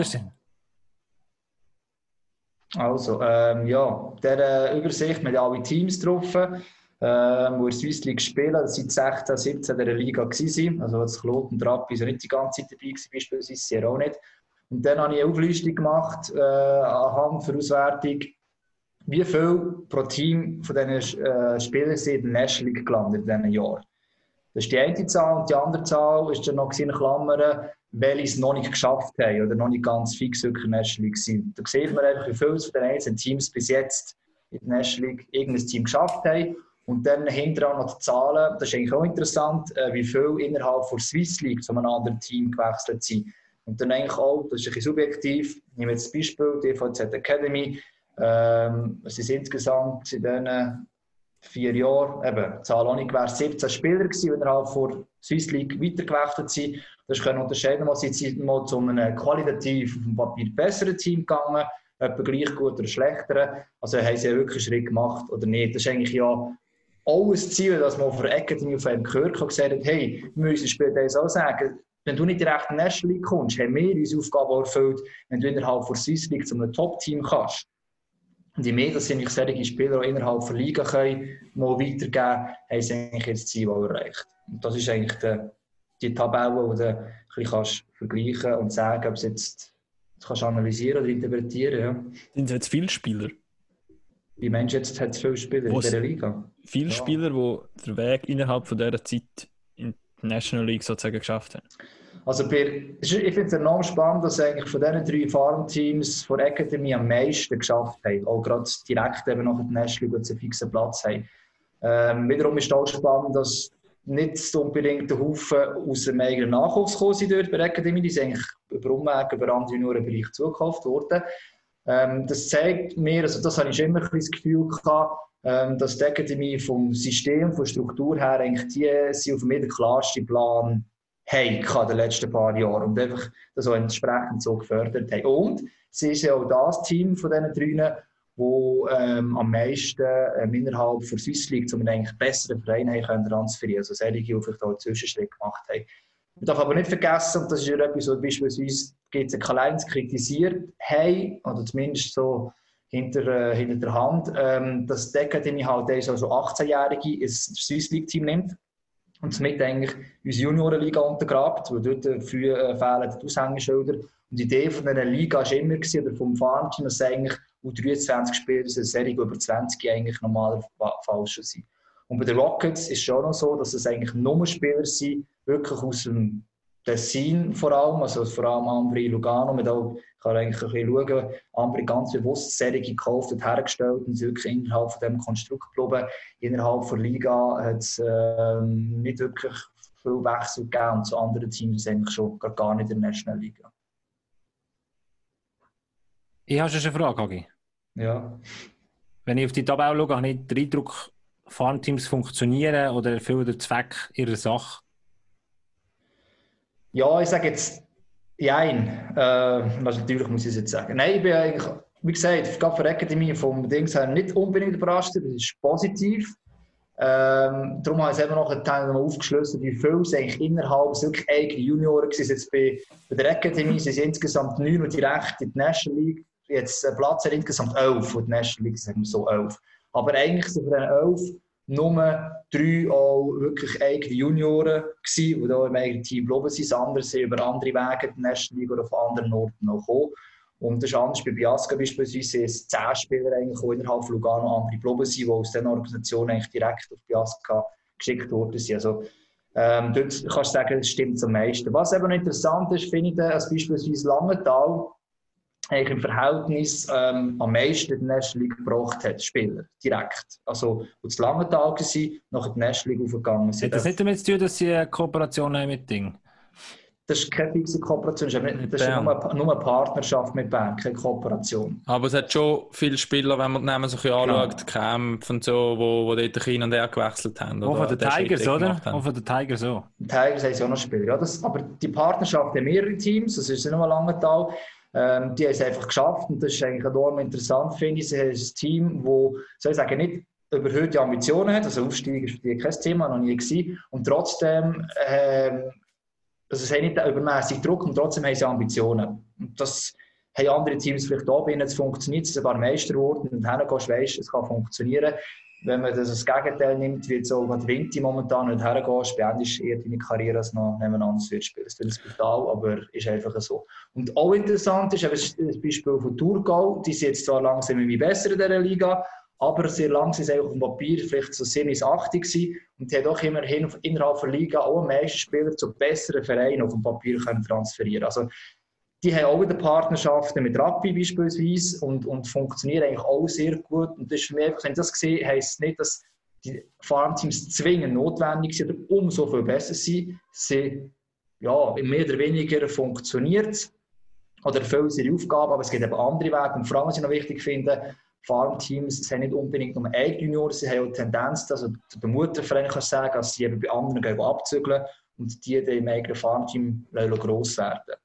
S2: Also, ähm, ja, der äh, Übersicht mit alle Teams drauf, ähm, wo in Swiss League spielen, seit 16, 17 der Liga waren. Also, das Kloten und Rappi sind nicht die ganze Zeit dabei, gewesen, beispielsweise sie auch nicht. Und dann habe ich eine Auflistung gemacht, äh, anhand der Auswertung wie viel pro Team von diesen äh, Spielern sind in der National League gelandet in diesem Jahr. Das ist die eine Zahl und die andere Zahl ist dann noch in Klammern, welche es noch nicht geschafft haben oder noch nicht ganz fix in der National League sind. Da sieht man einfach, wie viele von den einzelnen Teams bis jetzt in der National League irgendein Team geschafft haben. Und dann hinterher noch die Zahlen, das ist eigentlich auch interessant, äh, wie viel innerhalb der Swiss League zu einem anderen Team gewechselt sind. Und dann eigentlich auch, das ist ein bisschen subjektiv, ich nehme jetzt das Beispiel, die DVZ Academy, ähm, es sind insgesamt in diesen vier Jahren, eben, Zahl auch nicht gewährt, 17 Spieler gewesen, die innerhalb der Swiss League weitergewechselt sind. Das können unterscheiden, was sind mal zu einem qualitativ auf dem Papier besseren Team gegangen, etwa gleich gut oder schlechteren. Also haben sie ja wirklich einen Schritt gemacht oder nicht. Das ist eigentlich ja auch ein Ziel, dass man von Academy auf einem gehört hat gesagt hat, hey, wir müssen später auch sagen, wenn du nicht direkt in die National League kommst, haben wir unsere Aufgabe erfüllt, wenn du innerhalb der Swiss League zu einem Top-Team kannst Und je mehr, dass sie solche Spieler innerhalb der Liga können, mal weitergeben haben sie eigentlich jetzt das Ziel erreicht. Und das ist eigentlich die, die Tabelle, die du ein bisschen kannst vergleichen und sagen, ob es jetzt das kannst du analysieren oder interpretieren. Ja.
S3: Sind jetzt viele Spieler?
S2: Wie Mensch jetzt hat es viele Spieler
S3: Was?
S2: in dieser Liga.
S3: Viele
S2: Ja.
S3: Spieler, die den Weg innerhalb von dieser Zeit in die National League sozusagen geschafft haben.
S2: Also ich finde es enorm spannend, dass eigentlich von diesen drei Farmteams von Academy am meisten geschafft haben. Auch gerade direkt eben nach der National einen fixen Platz haben. Ähm, wiederum ist auch spannend, dass nicht unbedingt der Haufen aus dem eigenen Nachwuchs gekommen sind dort bei der Academy. Die sind eigentlich über Umwege, über andere Juniorenbereich zugekauft worden. Ähm, das zeigt mir, also das habe ich immer ein das Gefühl gehabt, ähm, dass die Academy vom System, von Struktur her eigentlich die sie auf dem klarsten Plan haben in den letzten paar Jahren und einfach das auch entsprechend so gefördert haben. Und sie ist ja auch das Team von diesen drei, wo ähm, am meisten ähm, innerhalb der Swiss League zu einem besseren Verein haben können transferieren Also solche, die vielleicht auch Zwischenschritt gemacht haben. Man darf aber nicht vergessen, und das ist ja etwas, was beispielsweise GC Kleins kritisiert haben, oder zumindest so hinter, äh, hinter der Hand, ähm, dass die Academy halt also 18-Jährige ins Swiss League Team nimmt und somit eigentlich unsere Juniorenliga untergrabt, weil dort äh, früh äh, fehlen die Aushängeschilder. Und die Idee von dieser Liga war immer, gewesen, oder vom Farmteam, dass eigentlich U23 Spieler eine Serie über 20 eigentlich normalerweise schon sind. Und bei den Rockets ist es schon noch so, dass es eigentlich nur Spieler sind, wirklich aus dem Tessin vor allem, also vor allem Ambri, Lugano, mit auch, ich kann eigentlich ein bisschen schauen, Ambri ganz bewusst Serie gekauft und hergestellt und sind wirklich innerhalb von diesem Konstrukt geblieben. Innerhalb der Liga hat es ähm, nicht wirklich viel Wechsel gegeben und zu anderen Teams eigentlich schon gar- gar nicht in der National Liga.
S1: Ich habe schon eine Frage, Hagi.
S2: Ja.
S1: Wenn ich auf die Tabelle schaue, habe ich den Eindruck, Farmteams funktionieren oder erfüllen den Zweck ihrer Sache.
S2: Ja, ich sage jetzt Jein. Äh, also natürlich muss ich es jetzt sagen. Nein, ich bin eigentlich, wie gesagt, gerade für die Academy vom Dings her nicht unbedingt überrascht. Das ist positiv. Ähm, darum habe ich es eben noch einen aufgeschlüsselt, wie viel es eigentlich innerhalb wirklich eigene Junioren waren. Jetzt bei, bei der Academy sind es insgesamt neun und direkt in die National League. Jetzt äh, Platz insgesamt elf und die National League sagen wir so elf. Aber eigentlich sind von den elf nur drei auch wirklich eigene Junioren gewesen, die da im eigenen Team geblieben sind. Andere sind über andere Wege in die National League oder von anderen Orten noch gekommen. Und das ist anders bei Biasca beispielsweise, sind es zehn Spieler eigentlich, die innerhalb von Lugano andere geblieben sind, die aus diesen Organisationen eigentlich direkt auf Biasca geschickt worden sind. Also, ähm, dort kannst du sagen, das stimmt am meisten. Was eben interessant ist, finde ich, als beispielsweise Langenthal eigentlich im Verhältnis ähm, am meisten in die National League gebracht hat, Spieler, direkt. Also, wo es Langenthal waren, nachher in die National League aufgegangen sind.
S1: Hat das nicht damit zu tun, dass sie eine Kooperation haben mit Ding?
S2: Das ist keine fixe Kooperation, das ist, nicht, das ist nur, nur eine Partnerschaft mit Bern, keine Kooperation.
S4: Aber es hat schon viele Spieler, wenn man die Namen so ein bisschen anschaut, Kämpfe und so, wo, wo dort hin und her gewechselt haben.
S1: Auch von den Tigers, oder? Auch von den Tigers so.
S2: Die Tigers haben sie auch noch Spieler. Ja, das, aber die Partnerschaft haben mehrere Teams, das ist nicht nur Langenthal. Ähm, die haben es einfach geschafft und das ist eigentlich enorm interessant, finde ich. Sie haben ein Team, das, soll ich sagen, nicht überhöhte Ambitionen hat, also Aufstieg ist für die kein Thema, noch nie gewesen. Und trotzdem, ähm, also sie haben nicht den übermäßigen Druck und trotzdem haben sie Ambitionen. Und das haben andere Teams vielleicht auch bei ihnen, es funktioniert, sie sind sogar Meister geworden und hingehst, weisst, es kann funktionieren. Wenn man das als Gegenteil nimmt, jetzt auch gerade Vinti momentan nicht hergehst, beendest du eher deine Karriere als noch nebeneinander zu spielen. Das ist brutal, aber ist einfach so. Und auch interessant ist das Beispiel von Thurgau. Die sind jetzt zwar langsam irgendwie besser in dieser Liga, aber sehr lang sind sie auf dem Papier vielleicht so 7 bis 8 gewesen und haben doch immerhin innerhalb der Liga auch am meisten Spieler zu besseren Vereinen auf dem Papier können transferieren Also die haben auch wieder Partnerschaften mit Rappi beispielsweise und, und funktionieren eigentlich auch sehr gut. Und das ist für mich einfach, wenn ich das sehe, heisst es nicht, dass die Farmteams zwingend notwendig sind oder umso viel besser sind. Sie, ja, mehr oder weniger funktioniert es oder erfüllen ihre Aufgaben, aber es gibt eben andere Wege. Und vor allem, was ich noch wichtig finde, Farmteams sind nicht unbedingt nur eigene Junioren, sie haben auch die Tendenz, also zu den Muttervereinen kann sagen, dass sie eben bei anderen abzügeln und die dann im eigenen Farmteam gross werden.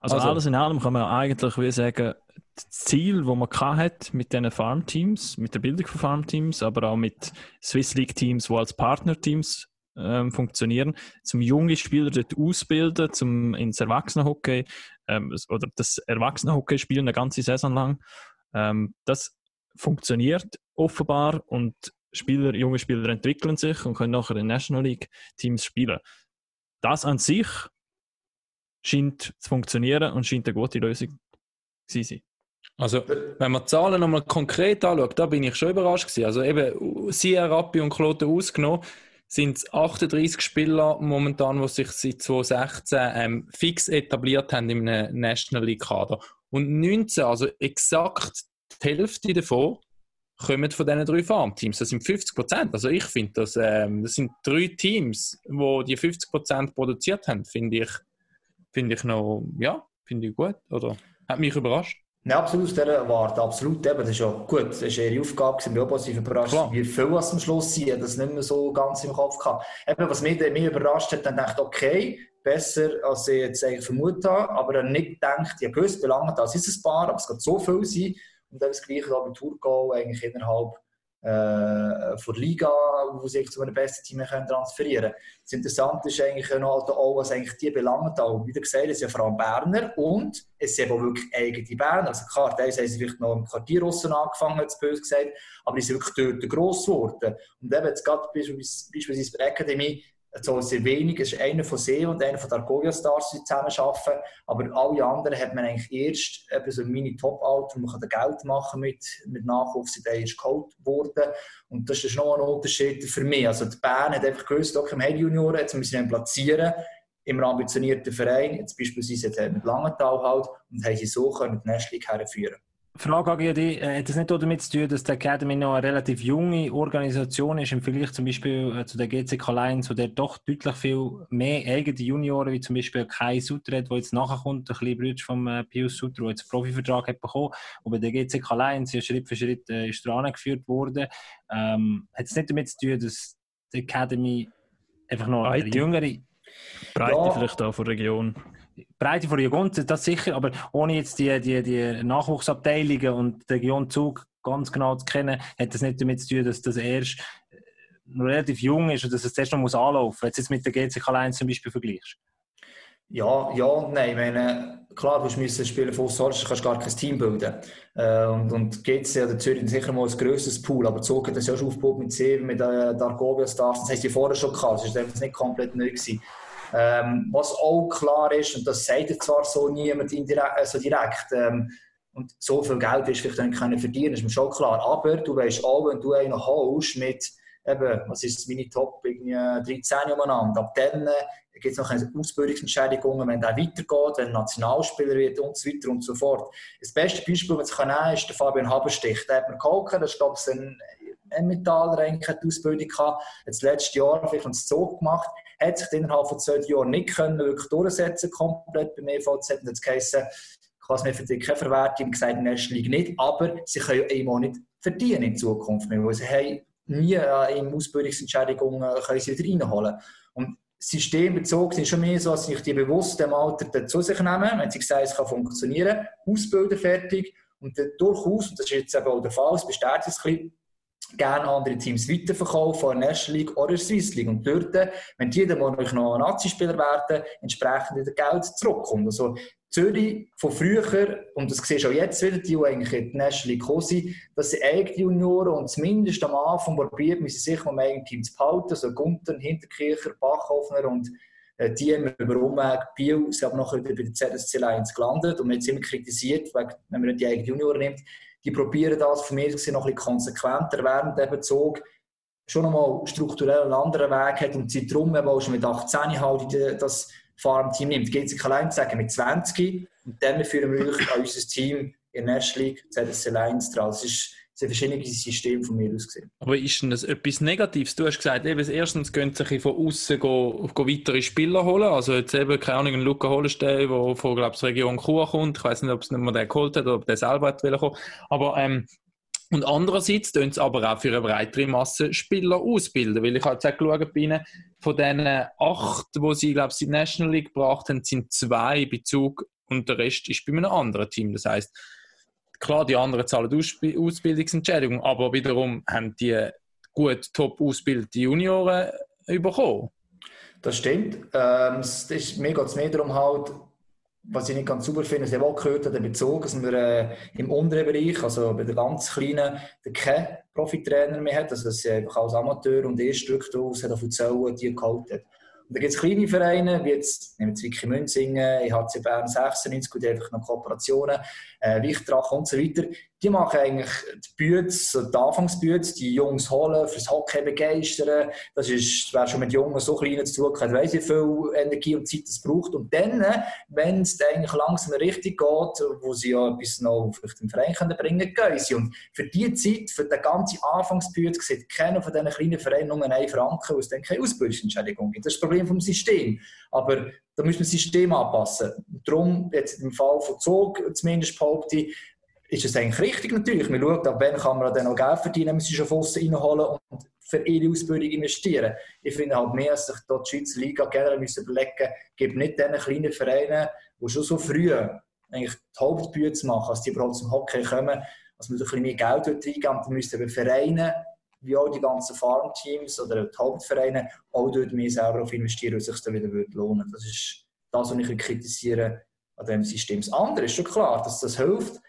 S3: Also,
S4: Also-
S3: alles in allem kann man eigentlich wie sagen, das Ziel, das man hat mit diesen Farmteams, mit der Bildung von Farmteams, aber auch mit Swiss League Teams, die als Partnerteams ähm, funktionieren, zum junge Spieler dort ausbilden, zum ins Erwachsenenhockey ähm, oder das Erwachsenenhockey spielen eine ganze Saison lang. Ähm, das funktioniert offenbar und Spieler, junge Spieler entwickeln sich und können nachher in National League Teams spielen. Das an sich scheint zu funktionieren und scheint eine gute Lösung zu sein.
S4: Also, wenn man die Zahlen nochmal konkret anschaut, da bin ich schon überrascht gewesen. Also eben, Sia, Rappi und Kloten ausgenommen, sind es 38 Spieler momentan, die sich seit 2016 ähm, fix etabliert haben im National League Kader. Und 19, also exakt die Hälfte davon, kommen von diesen drei Farmteams. Das sind 50 Prozent. Also ich finde, das, ähm, das sind drei Teams, die die 50 Prozent produziert haben, finde ich, finde ich noch, ja, finde ich gut. Oder hat mich überrascht.
S2: Ja, absolut, aus dieser Warte, absolut. Eben, das ist ja gut, das ist ihre Aufgabe, mich auch positiv überrascht,
S4: Klar.
S2: wie viel was am Schluss sind, das nicht mehr so ganz im Kopf gehabt. Eben, was mich, mich überrascht hat, dann dachte ich, okay, besser, als ich jetzt eigentlich vermutet habe, aber dann nicht gedacht, ja gewusst, wie lange das ist ein paar, aber es geht so viel sein. Und dann das Gleiche bei Tourgau, eigentlich innerhalb äh, von der Liga, wo sie zu einem besten Team transferieren können. Das Interessante ist eigentlich auch, was eigentlich die belangt auch. Wie gesagt, es sind ja vor allem Berner und es sind aber wirklich eigene Berner. Also klar, da haben sie vielleicht noch im Quartier Russen angefangen, es böse gesagt, aber die sind wirklich dort gross geworden. Und eben jetzt gerade beispielsweise bei der Akademie, so sehr wenig, es ist einer von See und einer von der Argolia Stars, die zusammen arbeiten, aber alle anderen hat man eigentlich erst eben so ein Mini-Top-Alter, man kann Geld machen mit, mit Nachwuchs, sind erst geholt worden und das ist noch ein Unterschied für mich. Also die Bern hat einfach gewusst, okay, im Head Junioren, jetzt müssen wir ihn platzieren, im ambitionierten Verein, jetzt beispielsweise jetzt mit Langenthal halt, und haben sie so können die Nest League herführen.
S1: Frage an dich, äh, hat das nicht auch damit zu tun, dass die Academy noch eine relativ junge Organisation ist im Vergleich zum Beispiel äh, zu der GCK Lions, wo der doch deutlich viel mehr eigene Junioren, wie zum Beispiel Kai Sutter hat, der jetzt nachher kommt, der kleine Bruder von äh, Pius Sutter, der jetzt einen Profivertrag hat bekommen, und bei der GCK Lions ja Schritt für Schritt äh, ist angeführt worden. Ähm, hat es nicht damit zu tun, dass die Academy einfach noch eine jüngere
S3: Breite
S2: Ja.
S3: vielleicht auch von der Region.
S1: Breite von Region, das sicher, aber ohne jetzt die, die, die Nachwuchsabteilungen und die Region Zug ganz genau zu kennen, hat das nicht damit zu tun, dass das erst äh, relativ jung ist und dass es zuerst noch muss anlaufen muss. Wenn du jetzt mit der GCK Lions zum Beispiel vergleichst.
S2: Ja, ja und nein. Ich meine, klar, du musst spielen von sonst kannst gar kein Team bilden. Äh, und, und GC oder Zürich sicher mal ein grösseres Pool, aber Zug hat das ja schon aufgebaut mit Seven, mit äh, der Argovia Stars. Das haben sie vorher schon gehabt, das einfach nicht komplett neu gewesen. Ähm, was auch klar ist, und das sagt dir zwar so niemand indirekt, äh, so direkt, ähm, und so viel Geld wirst du vielleicht nicht können verdienen, ist mir schon klar. Aber du weißt auch, wenn du einen holst mit, eben, was ist meine Top, irgendwie 13 umeinander, ab dann äh, gibt es noch eine Ausbildungsentschädigungen, wenn der weitergeht, wenn er Nationalspieler wird und so weiter und so fort. Das beste Beispiel, das ich nehmen kann, ist der Fabian Haberstich. Der hat mir geholfen, das ist, glaube ich, ein hat die Ausbildung gehabt, hat das letzte Jahr vielleicht einen Zug gemacht, hat sich innerhalb von zwei Jahren nicht können wirklich durchsetzen komplett beim EVZ und jetzt geheißen, ich mir für dich keine Verwertung, gesagt, in der ersten nicht, aber sie können eben auch nicht verdienen in Zukunft mehr, weil sie haben nie äh, in Ausbildungsentschädigungen äh, können sie wieder reinholen. Und systembezogen sind schon mehr so, dass sich die bewusst im Alter zu sich nehmen, wenn sie sagen, es kann funktionieren, ausbilden fertig und dann durchaus, und das ist jetzt eben auch der Fall, es bestätigt es ein bisschen, gerne andere Teams weiterverkaufen, der National League oder Swiss League. Und dort, wenn die dann noch Nazi-Spieler werden, entsprechend wieder Geld zurückkommt. Also Zürich von früher, und das siehst du auch jetzt wieder, die, eigentlich in die National League gekommen sind, dass sie eigene Junioren und zumindest am Anfang probiert, müssen sich mal im eigenen Team zu behalten, so Gunther, Hinterkircher, Bachhoffner und äh, die haben über Umweg Biel, sind aber nachher wieder bei der ZSC Lions gelandet und hat es immer kritisiert, wenn man die eigenen Junioren nimmt, die probieren das von mir gesehen noch ein bisschen konsequenter während der Bezug schon nochmal strukturell einen anderen Weg hat und sie darum eben auch schon mit 18 halt das Farmteam nimmt. Geht sich allein zu sagen mit 20 und dann führen wir an unser Team in der National League ZSC Lions dran. Das ist sind verschiedene Systeme von mir aus gesehen.
S4: Aber ist denn das etwas Negatives? Du hast gesagt, eben, erstens gehen sich von außen weitere Spieler holen. Also jetzt eben, keine Ahnung, ein Luca Hollenstein, der von, glaube der Region Chur kommt. Ich weiß nicht, ob es nicht mehr den geholt hat oder ob der selber hat kommen. Aber, ähm, und andererseits tun sie aber auch für eine breitere Masse Spieler ausbilden. Weil ich habe jetzt auch geschaut von diesen acht, die sie, glaube ich, in die National League gebracht haben, sind zwei bei Zug und der Rest ist bei einem anderen Team. Das heisst, klar, die anderen zahlen Ausb- Ausbildungsentschädigung, aber wiederum haben die gut top ausgebildete Junioren bekommen.
S2: Das stimmt. Ähm, es ist, mir geht es mehr darum, halt, was ich nicht ganz super finde, ich auch gehört der Bezug, dass man äh, im unteren Bereich, also bei den ganz Kleinen, keinen Profitrainer mehr hat, also dass er einfach als Amateur und Erststruktur aus hat erzählen, die geholt hat. Und da gibt es kleine Vereine, wie jetzt, nehmen wir Zwicky Münzingen, EHC Bern 96, die einfach noch Kooperationen, äh, Wichtrach und so weiter. Die machen eigentlich die Bütze, so die Anfangsbüts, die Jungs holen, fürs Hockey begeistern. Das ist, wer schon mit Jungen so kleinen zu tun hat, weiss, wie viel Energie und Zeit es braucht. Und dann, wenn es dann eigentlich langsam richtig geht, wo sie ja etwas noch vielleicht im Verein können bringen können, gehen sie. Und für diese Zeit, für den ganzen Anfangsbüts, sieht keiner von diesen kleinen Vereinen nur einen Franken, wo es dann keine Ausbildungsentschädigung gibt. Das ist das Problem vom System. Aber da müssen wir das System anpassen. Darum, jetzt im Fall von Zug, zumindest behaupte ich, ist es eigentlich richtig natürlich. Man schaut, ab wann kann man dann noch Geld verdienen, sich schon Fossen reinholen und für ihre Ausbildung investieren. Ich finde halt mehr, dass sich dort die Schweizer Liga generell müssen überlegen gibt nicht diesen kleinen Vereinen, die schon so früh eigentlich die Hauptbühne machen, als die überhaupt zum Hockey kommen, dass man ein bisschen mehr Geld reingeben. Dann müssten aber Vereine, wie auch die ganzen Farmteams oder die Hauptvereine, auch dort mehr selber auf investieren, es sich dann wieder lohnen würde. Das ist das, was ich kritisiere an diesem System. Das andere ist schon klar, dass das hilft,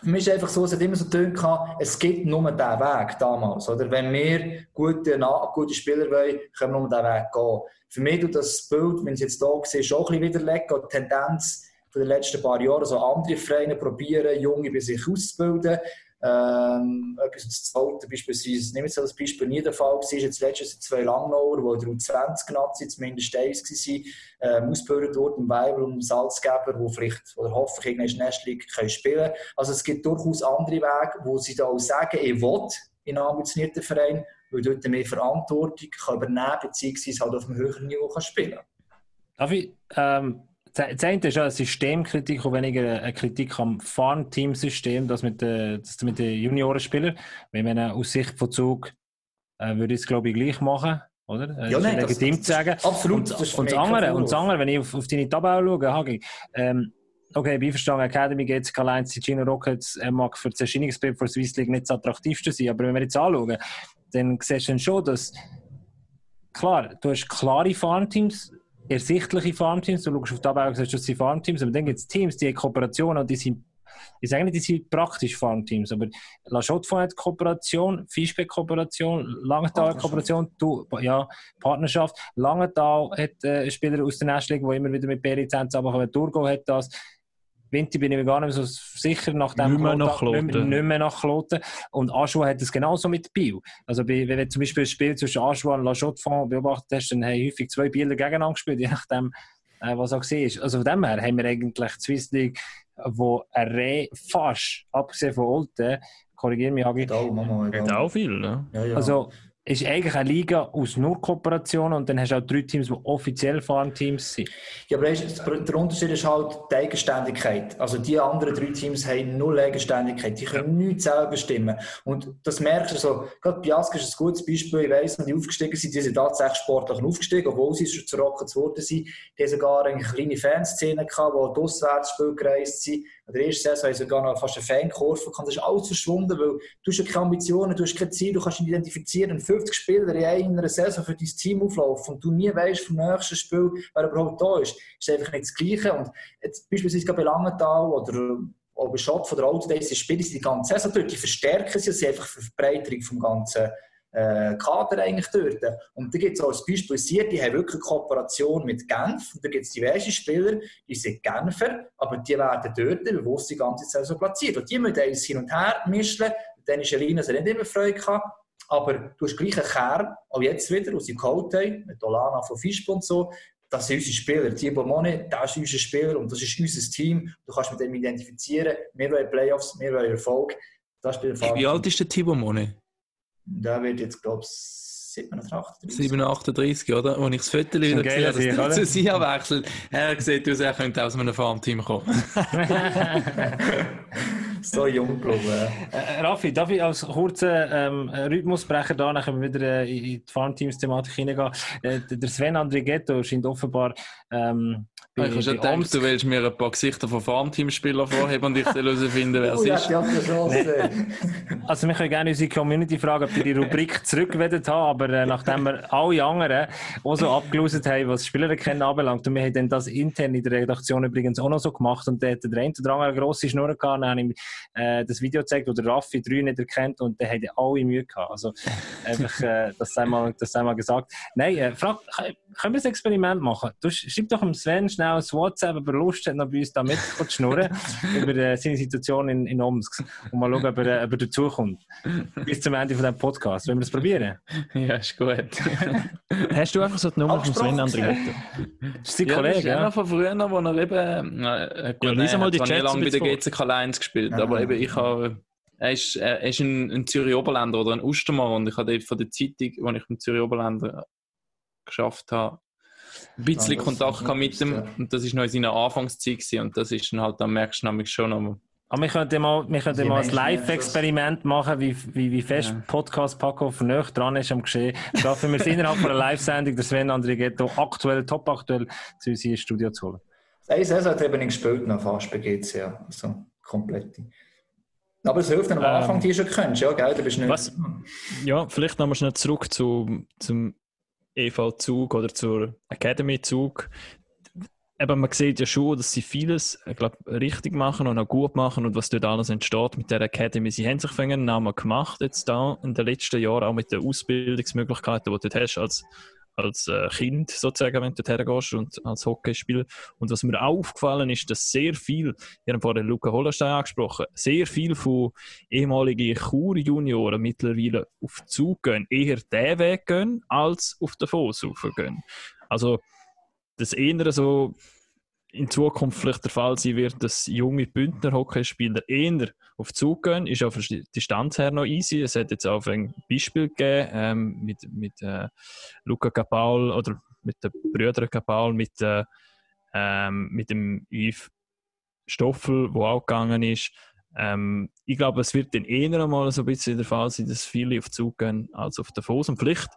S2: für mich ist einfach so, es hat immer so gedacht, es gibt nur diesen Weg damals. Oder? Wenn wir gute, gute Spieler wollen, können wir nur diesen Weg gehen. Für mich tut das Bild, wenn es jetzt hier sehe, schon ein bisschen widerlegen. Die Tendenz den letzten paar Jahren, so andere Vereine probieren, Junge bei sich auszubilden. Ähm, etwas das zweite beispielsweise, nehmen wir jetzt das Beispiel nie der Fall war, jetzt letztes zwei Langnauer, wo der U20 Nazi zumindest eins waren, ähm, ausgebildet wurden, Weiber und Salzgeber, die vielleicht oder hoffentlich irgendwann Nestlig können spielen Also es gibt durchaus andere Wege, wo sie da auch sagen, ich will in einem ambitionierten Verein, weil dort mehr Verantwortung kann übernehmen beziehungsweise halt auf einem höheren Niveau kann spielen
S1: Darf ich, ähm das eine ist ja eine Systemkritik und weniger eine Kritik am Farmteam-System, das mit den, das mit den Juniorenspielern. Wenn man aus Sicht von Zug äh, würde ich es, glaube ich, gleich machen. Oder?
S2: Äh, ja, nein, legitim
S1: zu sagen.
S2: Absolut.
S1: Und, das und, das andere, und das andere, wenn ich auf, auf deine Tabelle schaue, Hagi, ähm, okay, bei Verstanden Academy geht es allein die Gino Rockets er mag für das Erscheinungsbild für Swiss League nicht das attraktivste sein, aber wenn wir jetzt anschauen, dann siehst du schon, dass klar, du hast klare Farmteams, ersichtliche Farmteams. Du schaust auf die Tabelle und sagst, das sind Farmteams, aber dann gibt es Teams, die haben Kooperationen und die sind, ich sage nicht, die sind praktisch Farmteams, aber La Chaux-de-Fonds hat Kooperation, Fischbeck Kooperation, Langenthal Kooperation, du, ja, Partnerschaft. Langenthal hat äh, Spieler aus der Nestling, die immer wieder mit Beri zusammenkommen. Turgo hat das. Winter bin ich mir gar nicht mehr so sicher nach dem
S3: nicht mehr nach Kloten.
S1: Nicht, nicht mehr nach Kloten. Und Aschua hat es genauso mit Biel. Also wenn du zum Beispiel ein Spiel zwischen Aschua und La Chaux-de-Fonds beobachtet hast, dann haben häufig zwei Bieler gegeneinander gespielt, je nachdem, äh, was auch war. Also von dem her haben wir eigentlich die Swiss League, wo eine fast, abgesehen von Olten, korrigiere mich, Agi.
S3: Auch viel, ne?
S1: Ja, ja. Also ist eigentlich eine Liga aus nur Kooperationen und dann hast du auch drei Teams, die offiziell Farmteams sind.
S2: Ja, aber der Unterschied ist halt die Eigenständigkeit. Also die anderen drei Teams haben null Eigenständigkeit. Die können ja. nichts selber bestimmen. Und das merkst du so, gerade Biask ist ein gutes Beispiel. Ich weiss, wenn die aufgestiegen sind, die sind tatsächlich sportlich aufgestiegen, obwohl sie schon zu Rockets geworden sind. Die haben sogar eine kleine Fanszene gehabt, die Auswärtsspiel gereist sind. In der ersten Saison haben sogar noch fast eine Fankurve gehabt. Das ist alles verschwunden, weil du hast keine Ambitionen, du hast kein Ziel, du kannst nicht identifizieren. 50 Spieler in einer Saison für dein Team auflaufen und du nie weißt vom nächsten Spiel, wer überhaupt da ist, ist einfach nicht das Gleiche. Und jetzt beispielsweise bei Langenthal oder auch bei Schott von der Autodays, die spielen sie die ganze Saison dort, die verstärken sie, sie einfach Verbreiterung vom ganzen äh, Kader eigentlich dort. Und da gibt es auch als Beispiel Sier, die haben wirklich Kooperation mit Genf. Und da gibt es diverse Spieler, die sind Genfer, aber die werden dort bewusst die ganze Zeit so platziert. Und die müssen uns hin und her mischen. Dann ist Elina also nicht immer Freude gehabt. Aber du hast gleich einen Kern, auch jetzt wieder, aus dem Cote, mit Olana von Fischb und so. Das sind unsere Spieler. Thibaut Monet, das ist unser Spieler und das ist unser Team. Du kannst mit dem identifizieren. Wir wollen Playoffs, wir wollen Erfolg.
S3: Das ist Wie alt ist der Thibaut Monet?
S2: Der wird jetzt, glaube ich, 37.
S3: 738, oder? Als ich das Foto wieder gesehen habe, dass der zu Sia wechselt, er sieht aus, er könnte aus einem Farmteam kommen.
S2: so jung geblieben.
S1: Äh, Raffi, darf ich als kurzer ähm, Rhythmusbrecher da nachher wieder äh, in die Farmteams-Thematik hineingehen? Äh, der Sven Andrighetto scheint offenbar ähm,
S4: Ich habe schon gedacht, du willst mir ein paar Gesichter von Farmteam-Spielern vorheben und ich soll herausfinden, wer es
S2: Oh, ja,
S4: ist.
S2: die andere Chance.
S1: Also wir können gerne unsere Community fragen, ob die die Rubrik zurückgewendet haben, aber äh, nachdem wir alle anderen auch so abgelost haben, was Spieler kennen anbelangt, und wir haben dann das intern in der Redaktion übrigens auch noch so gemacht und der hat der eine oder andere eine grosse Schnur gehabt, dann habe ich ihm äh, das Video gezeigt, wo der Raffi drei nicht erkennt und hat ja alle Mühe gehabt. Also einfach, äh, das sei mal, das sei mal gesagt. Nein, äh, frag, können wir ein Experiment machen? Du sch- schreib doch dem Sven schnell ein WhatsApp, ob er Lust hat, noch bei uns da mit zu schnurren über äh, seine Situation in, in Omsk und mal schauen, ob er, äh, ob er dazukommt. Bis zum Ende von diesem Podcast. Wollen wir das probieren?
S4: Ja, ist gut.
S3: Hast du einfach so die Nummer von Sven Andrietto?
S1: Das ist sein
S4: Ja, das
S1: Kollege,
S4: ist
S1: ja?
S4: einer von früher, wo er eben. Äh, gut,
S3: Ja,
S4: er
S3: mal
S4: hat
S3: die Chats
S4: lange bei der GCK 1 gespielt,
S2: Ja.
S4: aber eben ich habe. Er ist, er ist ein, ein Zürich Oberländer oder ein Ostermann und ich habe dort von der Zeitung, wo ich im Zürich Oberländer geschafft habe, ein bisschen
S2: das
S4: Kontakt
S2: ist
S4: gehabt mit ihm
S2: ja.
S4: und das ist noch in seiner Anfangszeit gewesen. und das ist dann halt, dann merkst du nämlich schon noch,
S1: Aber wir könnten mal, wir könnten mal ein Live-Experiment machen, wie, wie, wie fest
S4: Ja.
S1: Podcast Paco näher dran ist am Geschehen. Schaffen wir es innerhalb von einer Live-Sendung, der Sven Andrighetto aktuell, top aktuell, zu uns hier ins Studio zu holen.
S2: Eine Saison hat er eben nicht gespielt, noch fast bei GCA. Also komplett. Aber es hilft, wenn du am
S3: Ähm,
S2: Anfang die schon kennst, ja, gell? Du bist nicht.
S3: Was? Ja, vielleicht nochmal schnell zurück zu, zum EV-Zug oder zur Academy-Zug. Eben, man sieht ja schon, dass sie vieles ich glaub, richtig machen und auch gut machen und was dort alles entsteht mit der Academy. Sie haben sich einen Namen gemacht jetzt da in den letzten Jahren, auch mit den Ausbildungsmöglichkeiten, die du dort hast als, als äh, Kind sozusagen, wenn du hergehst und als Hockeyspieler. Und was mir auch aufgefallen ist, dass sehr viel, wir haben vorhin Luca Hollenstein angesprochen, sehr viel von ehemaligen Chur-Junioren mittlerweile auf Zug gehen, eher den Weg gehen, als auf den Fuß gehen. Also, das eher so in Zukunft vielleicht der Fall sein wird, dass junge Bündner Hockeyspieler eher auf Zug gehen, ist auf der Distanz her noch easy. Es hat jetzt auch ein Beispiel gegeben ähm, mit, mit äh, Luca Capaul oder mit den Brüdern Capaul, mit, äh, ähm, mit dem Yves Stoffel, wo auch gegangen ist. Ähm, ich glaube, es wird dann eher einmal so ein bisschen der Fall sein, dass viele auf Zug gehen als auf Fuß. Und vielleicht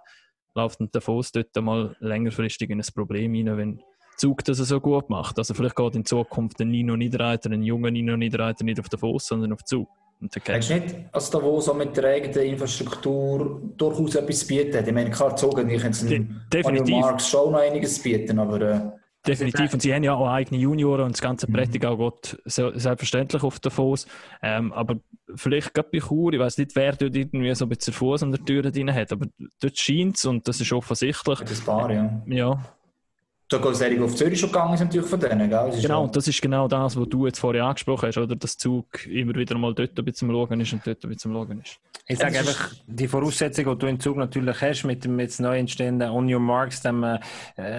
S3: läuft Fuß dort einmal längerfristig in ein Problem rein, wenn Zug das so gut macht. Also vielleicht geht in Zukunft ein Nino Niederreiter, ein junger Nino Niederreiter nicht auf den Fuß, sondern auf Zug. Und dann
S2: Denkst du nicht, dass Davos so mit der eigenen Infrastruktur durchaus etwas hat? Ich meine, klar, Zogen, ich jetzt
S3: De- definitiv.
S2: Marx schon noch einiges bieten, aber äh,
S3: Definitiv. Und sie haben ja auch eigene Junioren und das ganze
S2: Mhm.
S3: Prättigau geht se- selbstverständlich auf den Fuß. Ähm, aber vielleicht gerade bei Chur, ich weiß nicht, wer dort irgendwie so ein bisschen Fuß an der Tür drin hat, aber dort scheint es, und das ist offensichtlich,
S2: das Paar, ja.
S3: ja,
S2: Da geht es eigentlich auf Zürich schon gegangen, ist natürlich von denen, gell?
S3: Genau, und das ist genau das, was du jetzt vorher angesprochen hast, oder? Dass Zug immer wieder mal dort ein bisschen Schauen ist und dort ein bisschen Schauen ist.
S1: Ich sage einfach, die Voraussetzungen, die du im Zug natürlich hast, mit dem jetzt neu entstehenden On Your Marks, dem äh,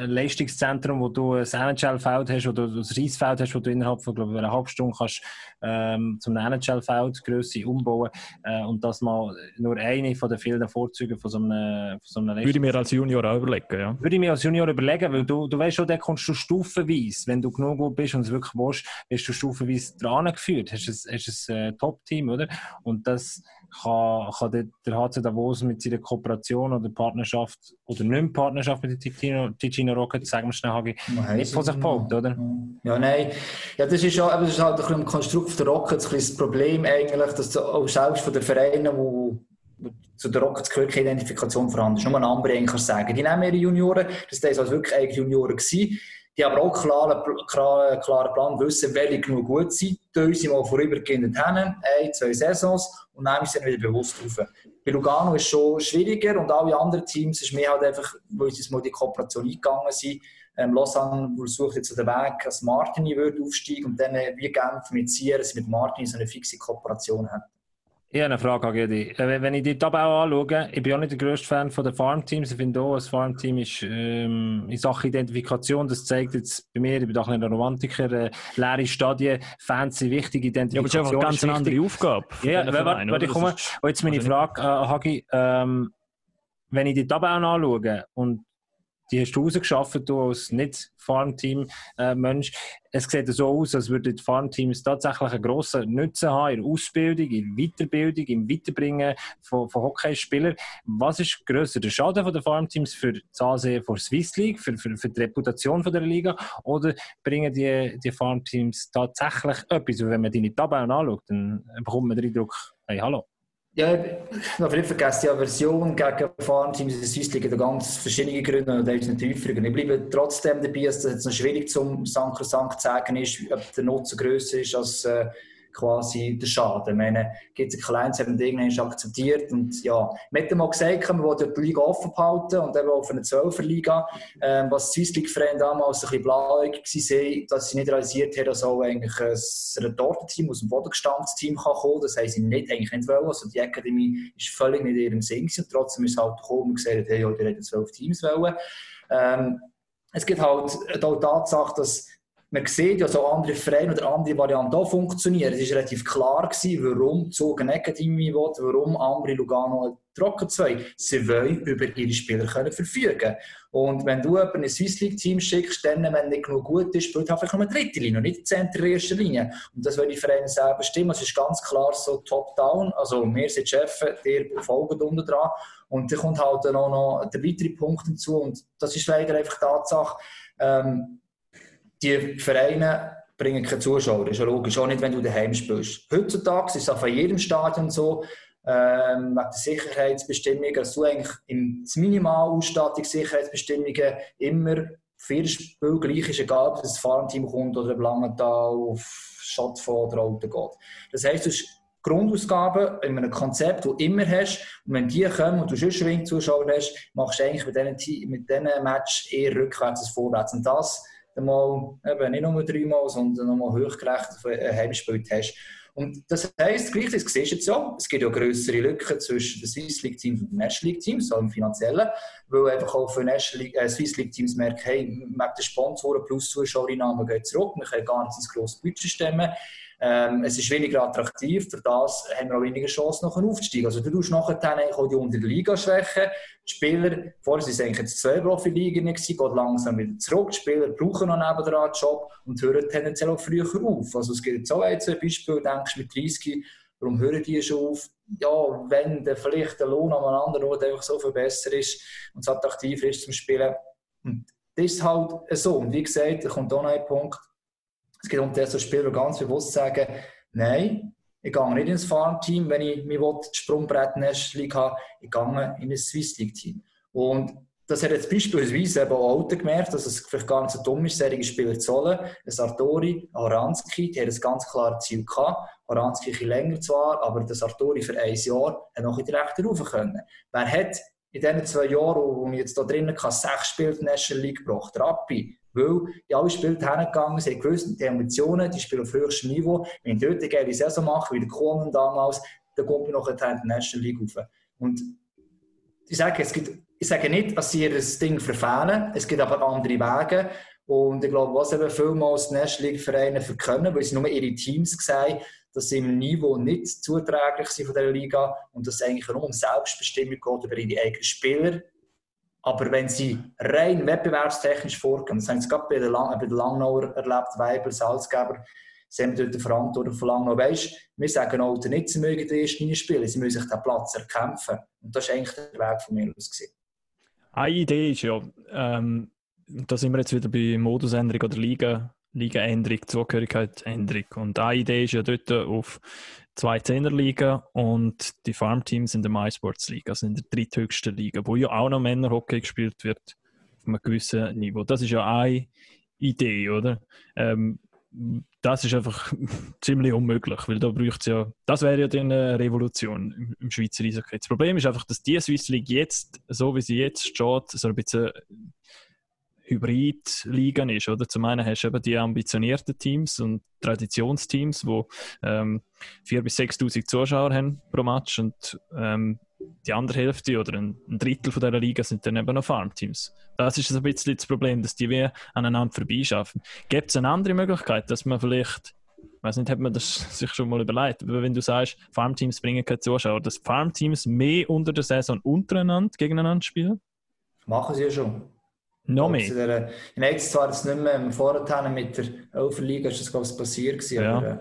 S1: Leistungszentrum, wo du ein NHL-Feld hast oder ein Reisfeld hast, wo du innerhalb von, glaube ich, einer halben Stunde kannst, ähm, zum NHL-Feld Größe umbauen äh, und das mal nur eine von den vielen Vorzügen von so einem, von so einem
S3: Würde ich mir als Junior auch überlegen, ja.
S1: würde ich mir als Junior überlegen, weil du, du weißt schon, da kommst du stufenweise, wenn du genug gut bist und es wirklich willst, wirst du stufenweise dran geführt. Hast ein, hast ein äh, Top-Team, oder? Und das kann, kann der, der HC Davos mit seiner Kooperation oder Partnerschaft oder nicht Partnerschaft mit den Ticino, Ticino Rockets, sagen wir schnell, Hagi, nicht von sich behaupten, oder?
S2: Ja, nein. Ja, das ist, ja, aber das ist halt ein bisschen im Konstrukt der Rockets ein bisschen das Problem eigentlich, dass du auch selbst von den Vereinen, die zu den Rockets keine Identifikation vorhanden ist. Nur ein anderer kann sagen. Die nehmen ihre Junioren, das waren also wirklich eigentlich Junioren gewesen. Die haben aber auch klaren, klaren, klaren Plan wissen, welche genug gut sind. Die sie mal vorübergehend hin, ein, zwei Saisons, und dann sind sie wieder bewusst rauf. Bei Lugano ist es schon schwieriger und alle anderen Teams ist mehr halt einfach, weil sie mal die Kooperation eingegangen sind. Ähm, Lausanne sucht jetzt den Weg, dass Martini würde aufsteigen und dann äh, wie Genf mit Sier, dass sie mit Martini so eine fixe Kooperation haben.
S1: Ich habe eine Frage, Hagi. Äh, Wenn ich die Tabelle anschaue, ich bin auch nicht der grösste Fan von den Farmteams. Ich finde auch, ein Farmteam ist ähm, in Sachen Identifikation, das zeigt jetzt bei mir, ich bin doch nicht ein Romantiker, äh, leere Stadien, Fans sind wichtig,
S3: Ja, aber es ist
S1: Identifikation
S3: einfach eine ganz andere Aufgabe.
S1: Ja, ja warte, warte, ich komme.
S3: Das
S1: Und jetzt meine
S3: nicht-
S1: Frage, äh, Hagi, ähm, wenn ich die Tabelle anschaue und die hast du rausgeschafft, du als Nicht-Farmteam-Mensch. es sieht so aus, als würden die Farmteams tatsächlich einen grossen Nutzen haben in der Ausbildung, in der Weiterbildung, im Weiterbringen von, von Hockeyspielern. Was ist grösser, der Schaden der Farmteams für das Ansehen der Swiss League, für, für, für die Reputation von der Liga, oder bringen die, die Farmteams tatsächlich etwas? Wenn man deine Tabellen anschaut, dann bekommt man den Eindruck, hey, hallo.
S2: Ja, darf nicht vergessen, die Aversion gegen Farmteams in Swiss League hat ganz verschiedene Gründe und da ist nicht tiefer. Ich bleibe trotzdem dabei, dass es noch schwierig zum Sankrosankt zu sagen ist, ob der Nutzen grösser ist als äh, quasi der Schaden. Ich meine, gibt es kleines, haben irgendwann akzeptiert und ja, wir haben mal gesagt, man will die Liga offen behalten und eben auf eine 12er Liga, ähm, was die Swiss League Vereine damals ein bisschen blauäugig waren, dass sie nicht realisiert haben, dass auch eigentlich ein Retortenteam aus dem Bodengestandsteam kann kommen, das haben sie nicht, eigentlich nicht wollen, also die Akademie ist völlig nicht in ihrem Sinn und trotzdem ist es halt gekommen und gesagt, hey, ja, die hätten 12 Teams wollen. Ähm, es gibt halt auch die Tatsache, dass man sieht ja so andere Vereine oder andere Varianten auch funktionieren. Es war relativ klar, gewesen, warum Zug Academy will, warum Ambri Lugano Trocken 2. Sie wollen über ihre Spieler können verfügen Und wenn du ein Swiss League Team schickst, dann, wenn nicht genug gut ist, spielt halt vielleicht nur eine dritte Linie nicht die Center in erster Linie. Und das wollen die Vereine selber stimmen. Es ist ganz klar so top-down. Also wir sind die folgen unten dran. Und dann kommt halt auch noch der weitere Punkt hinzu. Und das ist leider einfach Tatsache. Ähm, die Vereine bringen keine Zuschauer. Das ist ja logisch, auch nicht, wenn du daheim spielst. Heutzutage ist es auch von jedem Stadion so, ähm, wegen der Sicherheitsbestimmungen, dass du eigentlich im Minimalausstattung Sicherheitsbestimmungen immer das Spiel gleich ist, egal ob das Farmteam kommt oder ein Langenthal auf Schottfond oder Auto geht. Das heisst, du hast Grundausgaben in einem Konzept, das du immer hast. Und wenn die kommen und du schon wenig Zuschauer hast, machst du eigentlich mit diesen, mit diesen Match eher rückwärts als vorwärts. Und das mal, eben nicht nur dreimal, sondern nochmal hochgerechnet ein Heimspiel hast. Und das heisst, gleichzeitig siehst du jetzt ja, es gibt ja größere Lücken zwischen den Swiss League Teams und den National League Teams, auch im finanziellen, weil einfach auch für National äh, Swiss League Teams merken, hey, mit den Sponsoren plus Zuschauereinnahmen geht zurück, wir können gar nicht ins grosse Budget stemmen. Ähm, es ist weniger attraktiv, für das haben wir auch weniger Chancen, nachher aufzusteigen. Also du tust nachher auch die unter der Liga schwächen. Die Spieler, vorher waren es eigentlich zwei Profiligen, geht langsam wieder zurück. Die Spieler brauchen noch nebenan einen Job und hören tendenziell auch früher auf. Also es gibt auch ein Beispiel, denkst du mit 30, warum hören die schon auf? Ja, wenn der vielleicht der Lohn an einem anderen Ort einfach so viel besser ist und es attraktiver ist zum Spielen. Und das ist halt so. Und wie gesagt, da kommt auch noch ein Punkt, es geht um das, Spieler ganz bewusst sagen, nein, ich gehe nicht ins Farmteam, wenn ich mir das Sprungbrett League habe, ich gehe in ein Swiss League Team. Und das hat jetzt beispielsweise eben auch Alten gemerkt, dass es vielleicht gar nicht so dumm ist, solche Spieler zu holen. Ein Sartori, ein Horanski, die haben ein ganz klares Ziel gehabt. Horanski ein länger zwar, aber der Sartori für ein Jahr hat noch in die Rechte rauf können. Wer hat in diesen zwei Jahren, wo ich jetzt da drinnen kann, sechs Spiele in der National League gebracht? Rappi, weil die alle Spiele hergegangen sind, gewusst, die Ambitionen, die spielen auf höchstem Niveau. Wenn ich dort eine geile Saison mache, wie der Kuhn damals, dann kommt man noch in die National League rauf. Und ich sage, es gibt, ich sage nicht, dass sie ihr Ding verfehlen, es gibt aber andere Wege. Und ich glaube, was eben vielmals die National League-Vereine verkennen, weil sie nur ihre Teams sehen, dass sie im Niveau nicht zuträglich sind von dieser Liga und dass es eigentlich nur um Selbstbestimmung geht über ihre eigenen Spieler aber wenn sie rein wettbewerbstechnisch vorgehen, das haben sie gerade bei der, Lang bei der Langnauer erlebt, Weiber, Salzgeber, sie haben dort die Verantwortung von Langnau. Weißt, wir sagen auch nicht, sie mögen die erste Linie spielen, sie müssen sich den Platz erkämpfen. Und das ist eigentlich der Weg von mir aus. Gewesen.
S3: Eine Idee ist ja, ähm, da sind wir jetzt wieder bei Modusänderung oder Liga, Liga-Änderung, Zugehörigkeit-Änderung. Und eine Idee ist ja dort auf zwei Zehnerliga und die Farmteams in der MySports League, also in der dritthöchsten Liga, wo ja auch noch Männerhockey gespielt wird auf einem gewissen Niveau. Das ist ja eine Idee, oder? Ähm, das ist einfach ziemlich unmöglich, weil da braucht es ja, das wäre ja dann eine Revolution im, im Schweizer Eishockey. Das Problem ist einfach, dass die Swiss League jetzt, so wie sie jetzt steht, so ein bisschen Hybrid-Ligen ist. Oder? Zum einen hast du eben die ambitionierten Teams und Traditionsteams, die ähm, 4.000 bis 6.000 Zuschauer haben pro Match und ähm, die andere Hälfte oder ein, Drittel von dieser Liga sind dann eben noch Farmteams. Das ist ein bisschen das Problem, dass die wir aneinander vorbeischaffen. Gibt es eine andere Möglichkeit, dass man vielleicht ich weiß nicht, hat man das sich schon mal überlegt, aber wenn du sagst, Farmteams bringen keine Zuschauer, dass Farmteams mehr unter der Saison untereinander gegeneinander spielen?
S2: Machen sie ja schon.
S3: Noch mehr.
S2: der- Nein, jetzt zwar jetzt nicht mehr im Vorhinein mit der Elferliga, ist das glaube ich passiert gewesen,
S3: Ja.
S2: aber äh,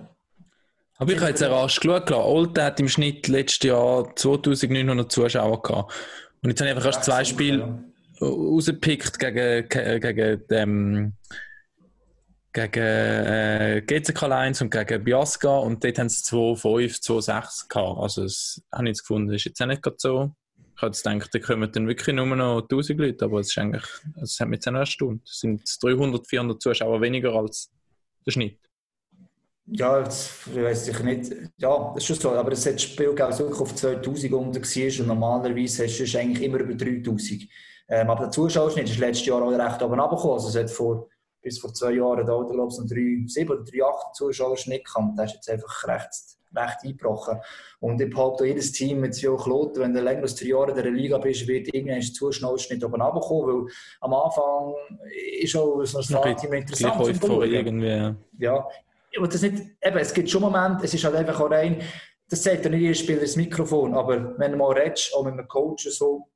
S4: Aber ich habe jetzt rasch geschaut, klar, Olten hat im Schnitt letztes Jahr 2900 Zuschauer gehabt. Und jetzt habe ich einfach erst zwei Spiele rausgepickt gegen, ge- gegen, ähm, gegen äh, GCK Lions und gegen Biasca und dort haben sie 2,5, 2,6 gehabt. Also das habe ich jetzt gefunden, das ist jetzt auch nicht gerade so. Ich habe gedacht, da kommen dann wirklich nur noch 1000 Leute, aber es ist eigentlich, also es hat mich jetzt noch erstaunt. Es sind 300, 400 Zuschauer weniger als der Schnitt.
S2: Ja, jetzt weiß ich nicht. Ja, das ist schon so. Aber es hat das Spiel das wirklich auf 2000 unter war und normalerweise hast du eigentlich immer über 3000. Ähm, aber der Zuschauerschnitt ist letztes Jahr auch recht oben runtergekommen. Also es hat vor, bis vor zwei Jahren da, glaube ich, noch 3,7 oder 3,8 Zuschauerschnitt gehabt. Der ist jetzt einfach recht, recht eingebrochen. Und ich behaupte, jedes Team mit Joe Kloten, wenn du länger als drei Jahre in der Liga bist, wird irgendwann der Zuschauerschnitt oben runterkommen, weil am Anfang ist auch so ein Startteam interessant zum Schauen.
S4: irgendwie.
S2: Ja, aber das nicht, eben, es gibt schon Momente, es ist halt einfach auch rein, das sagt ja nicht jeder Spieler ins Mikrofon, aber wenn du mal redest, auch mit einem Coach so,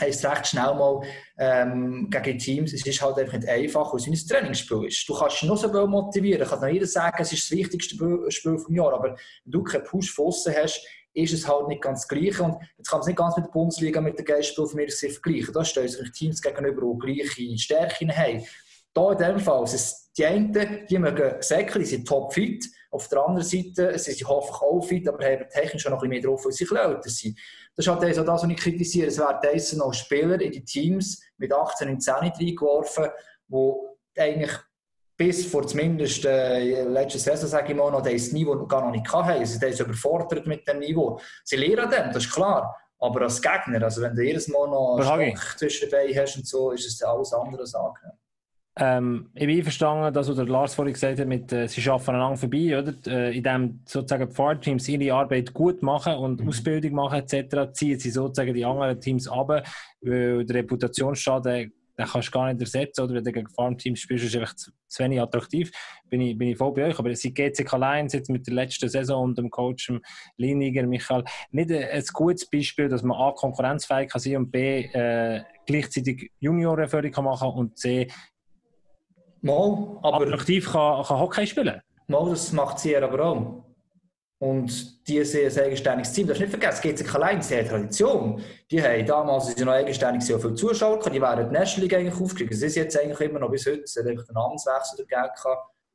S2: heisst es recht schnell mal ähm, gegen Teams, es ist halt einfach nicht einfach, weil es ein Trainingsspiel ist. Du kannst dich noch so well motivieren, kann noch jeder sagen, es ist das wichtigste Spiel vom Jahr, aber wenn du keinen Push von hast, ist es halt nicht ganz das Gleiche. Und jetzt kann es nicht ganz mit der Bundesliga, mit der Geistspiel von mir vergleichen. Da stehen sich Teams gegenüber, die gleiche Stärken haben. Da in dem Fall, es die einen, die mögen säckeln, die sind topfit. Auf der anderen Seite sind sie hoffentlich auch fit, aber haben technisch noch ein bisschen mehr drauf, weil sie älter sind. Das ist halt also das, was ich kritisiere. Es werden diese noch Spieler in die Teams mit 18 und 10 reingeworfen, die eigentlich bis vor zumindest äh, letzte Saison, sage ich mal, noch dieses Niveau gar noch nicht hatten. Also, die sind überfordert mit dem Niveau. Sie lernen dem, das ist klar. Aber als Gegner, also wenn du jedes Mal noch zwischen Beinen hast und so, ist es alles andere Sache.
S1: Ähm, ich bin einverstanden, dass was Lars vorhin gesagt hat, mit, äh, sie arbeiten aneinander vorbei, oder? Äh, indem sozusagen die Fahrteams ihre Arbeit gut machen und Ausbildung machen etc., ziehen sie sozusagen die anderen Teams ab, weil der Reputationsschaden, den kannst du gar nicht ersetzen, oder? Wenn du gegen Farmteams spielst, ist es einfach zu, zu wenig attraktiv. Bin ich, bin ich voll bei euch. Aber sie GCK Lions jetzt mit der letzten Saison und dem Coach dem Liniger, Michael, nicht ein, ein gutes Beispiel, dass man A, konkurrenzfähig kann sein und B, äh, gleichzeitig Juniorenförderung kann machen und C,
S2: Mal, aber
S1: attraktiv kann, kann Hockey spielen.
S2: Mal, das macht sie aber auch. Und die sind ein eigenständiges Team. Du hast nicht vergessen, GCK Lions, sie haben Tradition. Die haben damals, als sie noch eigenständig sind, auch viele Zuschauer gehabt. Die wären die National League eigentlich aufgestiegen. Sie sind jetzt eigentlich immer noch bis heute. Es hat einfach den Namenswechsel gegeben.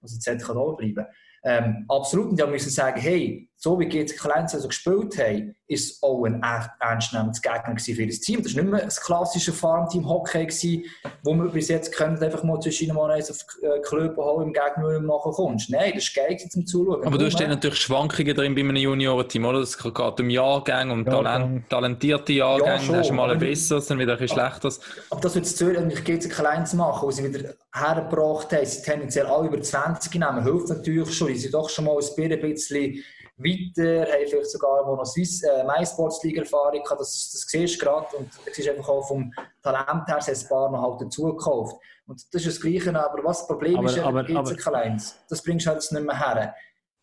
S2: Also jetzt hätte auch bleiben. Ähm, absolut. Und die müssen sagen, hey, so wie GCK Lions also gespielt haben, ist es auch ein echt ernstnehmendes Gegner für das Team. Das war nicht mehr das klassische Farmteam-Hockey, gewesen, wo wir bis jetzt können, einfach mal zwischen mal eins auf die äh, Klöpen holen, im Gegner nicht mehr nachkommst. Nein, das ist geil zum Zuschauen.
S4: Aber du hast dann natürlich Schwankungen drin bei einem Juniorenteam, oder? Es geht um Jahrgänge, um
S3: Jahrgang.
S4: Talent, talentierte Jahrgänge.
S2: Ja, schon,
S4: dann hast du mal ein besseres, dann wieder ein bisschen schlechteres.
S2: Aber das wird Zürich eigentlich GC klein zu machen, wo sie wieder hergebracht haben, sie tendenziell alle über 20 nehmen, hilft natürlich schon. Die sind doch schon mal ein bisschen weiter, haben vielleicht sogar wo noch Swiss, äh, MySports-Liga-Erfahrung gehabt, das, das siehst du gerade. Und du siehst einfach auch vom Talent her, sie ein paar noch halt dazugekauft. Und das ist das Gleiche, aber was das Problem
S1: Aber-
S2: ist,
S1: aber-
S2: aber, GC klein. Das bringst du halt nicht mehr her.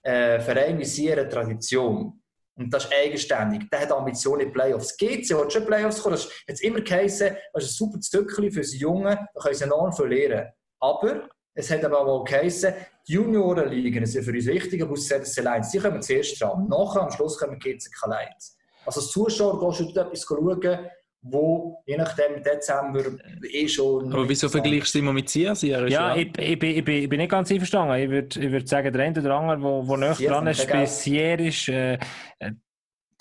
S2: Äh, Verein wie sie eine Tradition. Und das ist eigenständig. Der hat Ambitionen in Playoffs. GC hat schon Playoffs kommen. Das hat immer geheißen, das ist ein super Zückchen für die Jungen, da können sie enorm viel lernen. Aber es hat aber auch geheißen, die Juniorenligen sind für uns wichtig, aber aus ZSC Lions, die kommen zuerst dran. Nachher, am Schluss kommen GCK Lions. Also als Zuschauer gehst du dort etwas schauen, wo je nachdem im Dezember eh schon...
S4: Aber wieso vergleichst du immer mit Siersier?
S1: Ja, ich, ich, bin- ich, bin- ich bin nicht ganz einverstanden. Ich würde ich würd sagen, der eine oder andere, der wo näher dran ist, bei ist, äh, äh,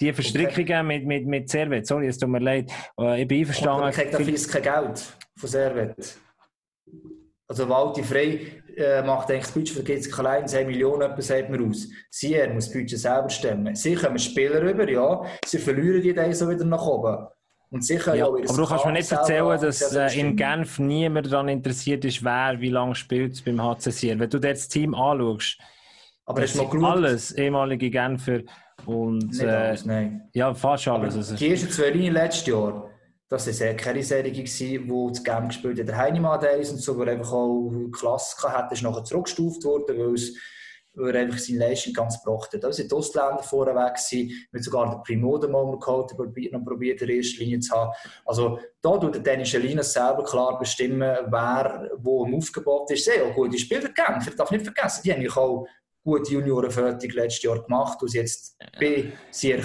S1: die Verstrickungen mit, mit, mit Servet, sorry, es tut mir leid. Äh, ich bin
S2: Aber
S1: einverstanden.
S2: man kriegt dafür kein Geld von Servet. Also Walti Frey äh, macht eigentlich das Budget für GCK Lions 10 Millionen, etwas sagt man aus. Sier muss das Budget selber stemmen. Sie kommen Spieler rüber, ja. Sie verlieren die dann so wieder nach oben. Und sie können
S1: Ja,
S2: ihr
S1: aber du kannst mir nicht erzählen, dass äh, in. Genf niemand daran interessiert ist, wer wie lange spielt beim HC Sier. Wenn du dir das Team anschaust,
S2: Aber
S1: das
S2: geschaut?
S1: alles ehemalige Genfer und äh,
S2: alles,
S1: ja, fast alles. Also,
S2: die ersten zwei Linien letztes Jahr, das war sehr keine Serie, gewesen, wo das Game gespielt hat. Der Heinemann ist und so, wo er einfach auch Klasse hatte, ist nachher zurückgestuft worden, weil es weil er einfach seine Leistung ganz gebracht hat. Da sind die Ausländer vorher weg mit sogar der Primoda mal geholt, probiert, noch probiert, in der ersten Linie zu haben. Also da tut der Dennis Linas selber klar bestimmen, wer wo im Aufgebot ist. Auch gute Spieler gekämpft, ich darf nicht vergessen, die haben auch gute Juniorenfertig letztes Jahr gemacht und sie jetzt bei Sier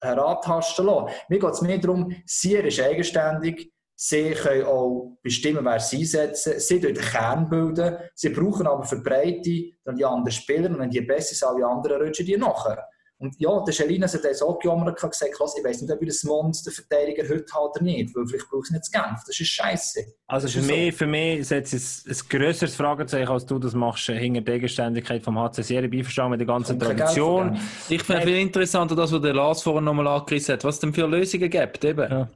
S2: herantasten lassen. Mir geht es mehr darum, Sier ist eigenständig, Sie können auch bestimmen, wer sie einsetzen. Sie bilden den Kern bilden. Sie brauchen aber für Breite dann die anderen Spieler. Und wenn die besser sind, alle anderen rutschen die nachher. Und ja, der Schelina hat das auch gejammert und gesagt, ich weiß nicht, ob ich das Monster-Verteidiger heute habe oder nicht, weil vielleicht brauche ich nicht zu Genf. Das ist scheiße.
S1: Also für mich, für mich setzt es ein grösseres Fragezeichen, als du das machst, äh, hinter der Gegenständigkeit vom HC Serie Beiverstanden mit der ganzen Tradition.
S4: Ich finde viel interessanter, das, was der Lars vorhin nochmal angerissen hat, was es denn für Lösungen gibt. Eben.
S3: Ja.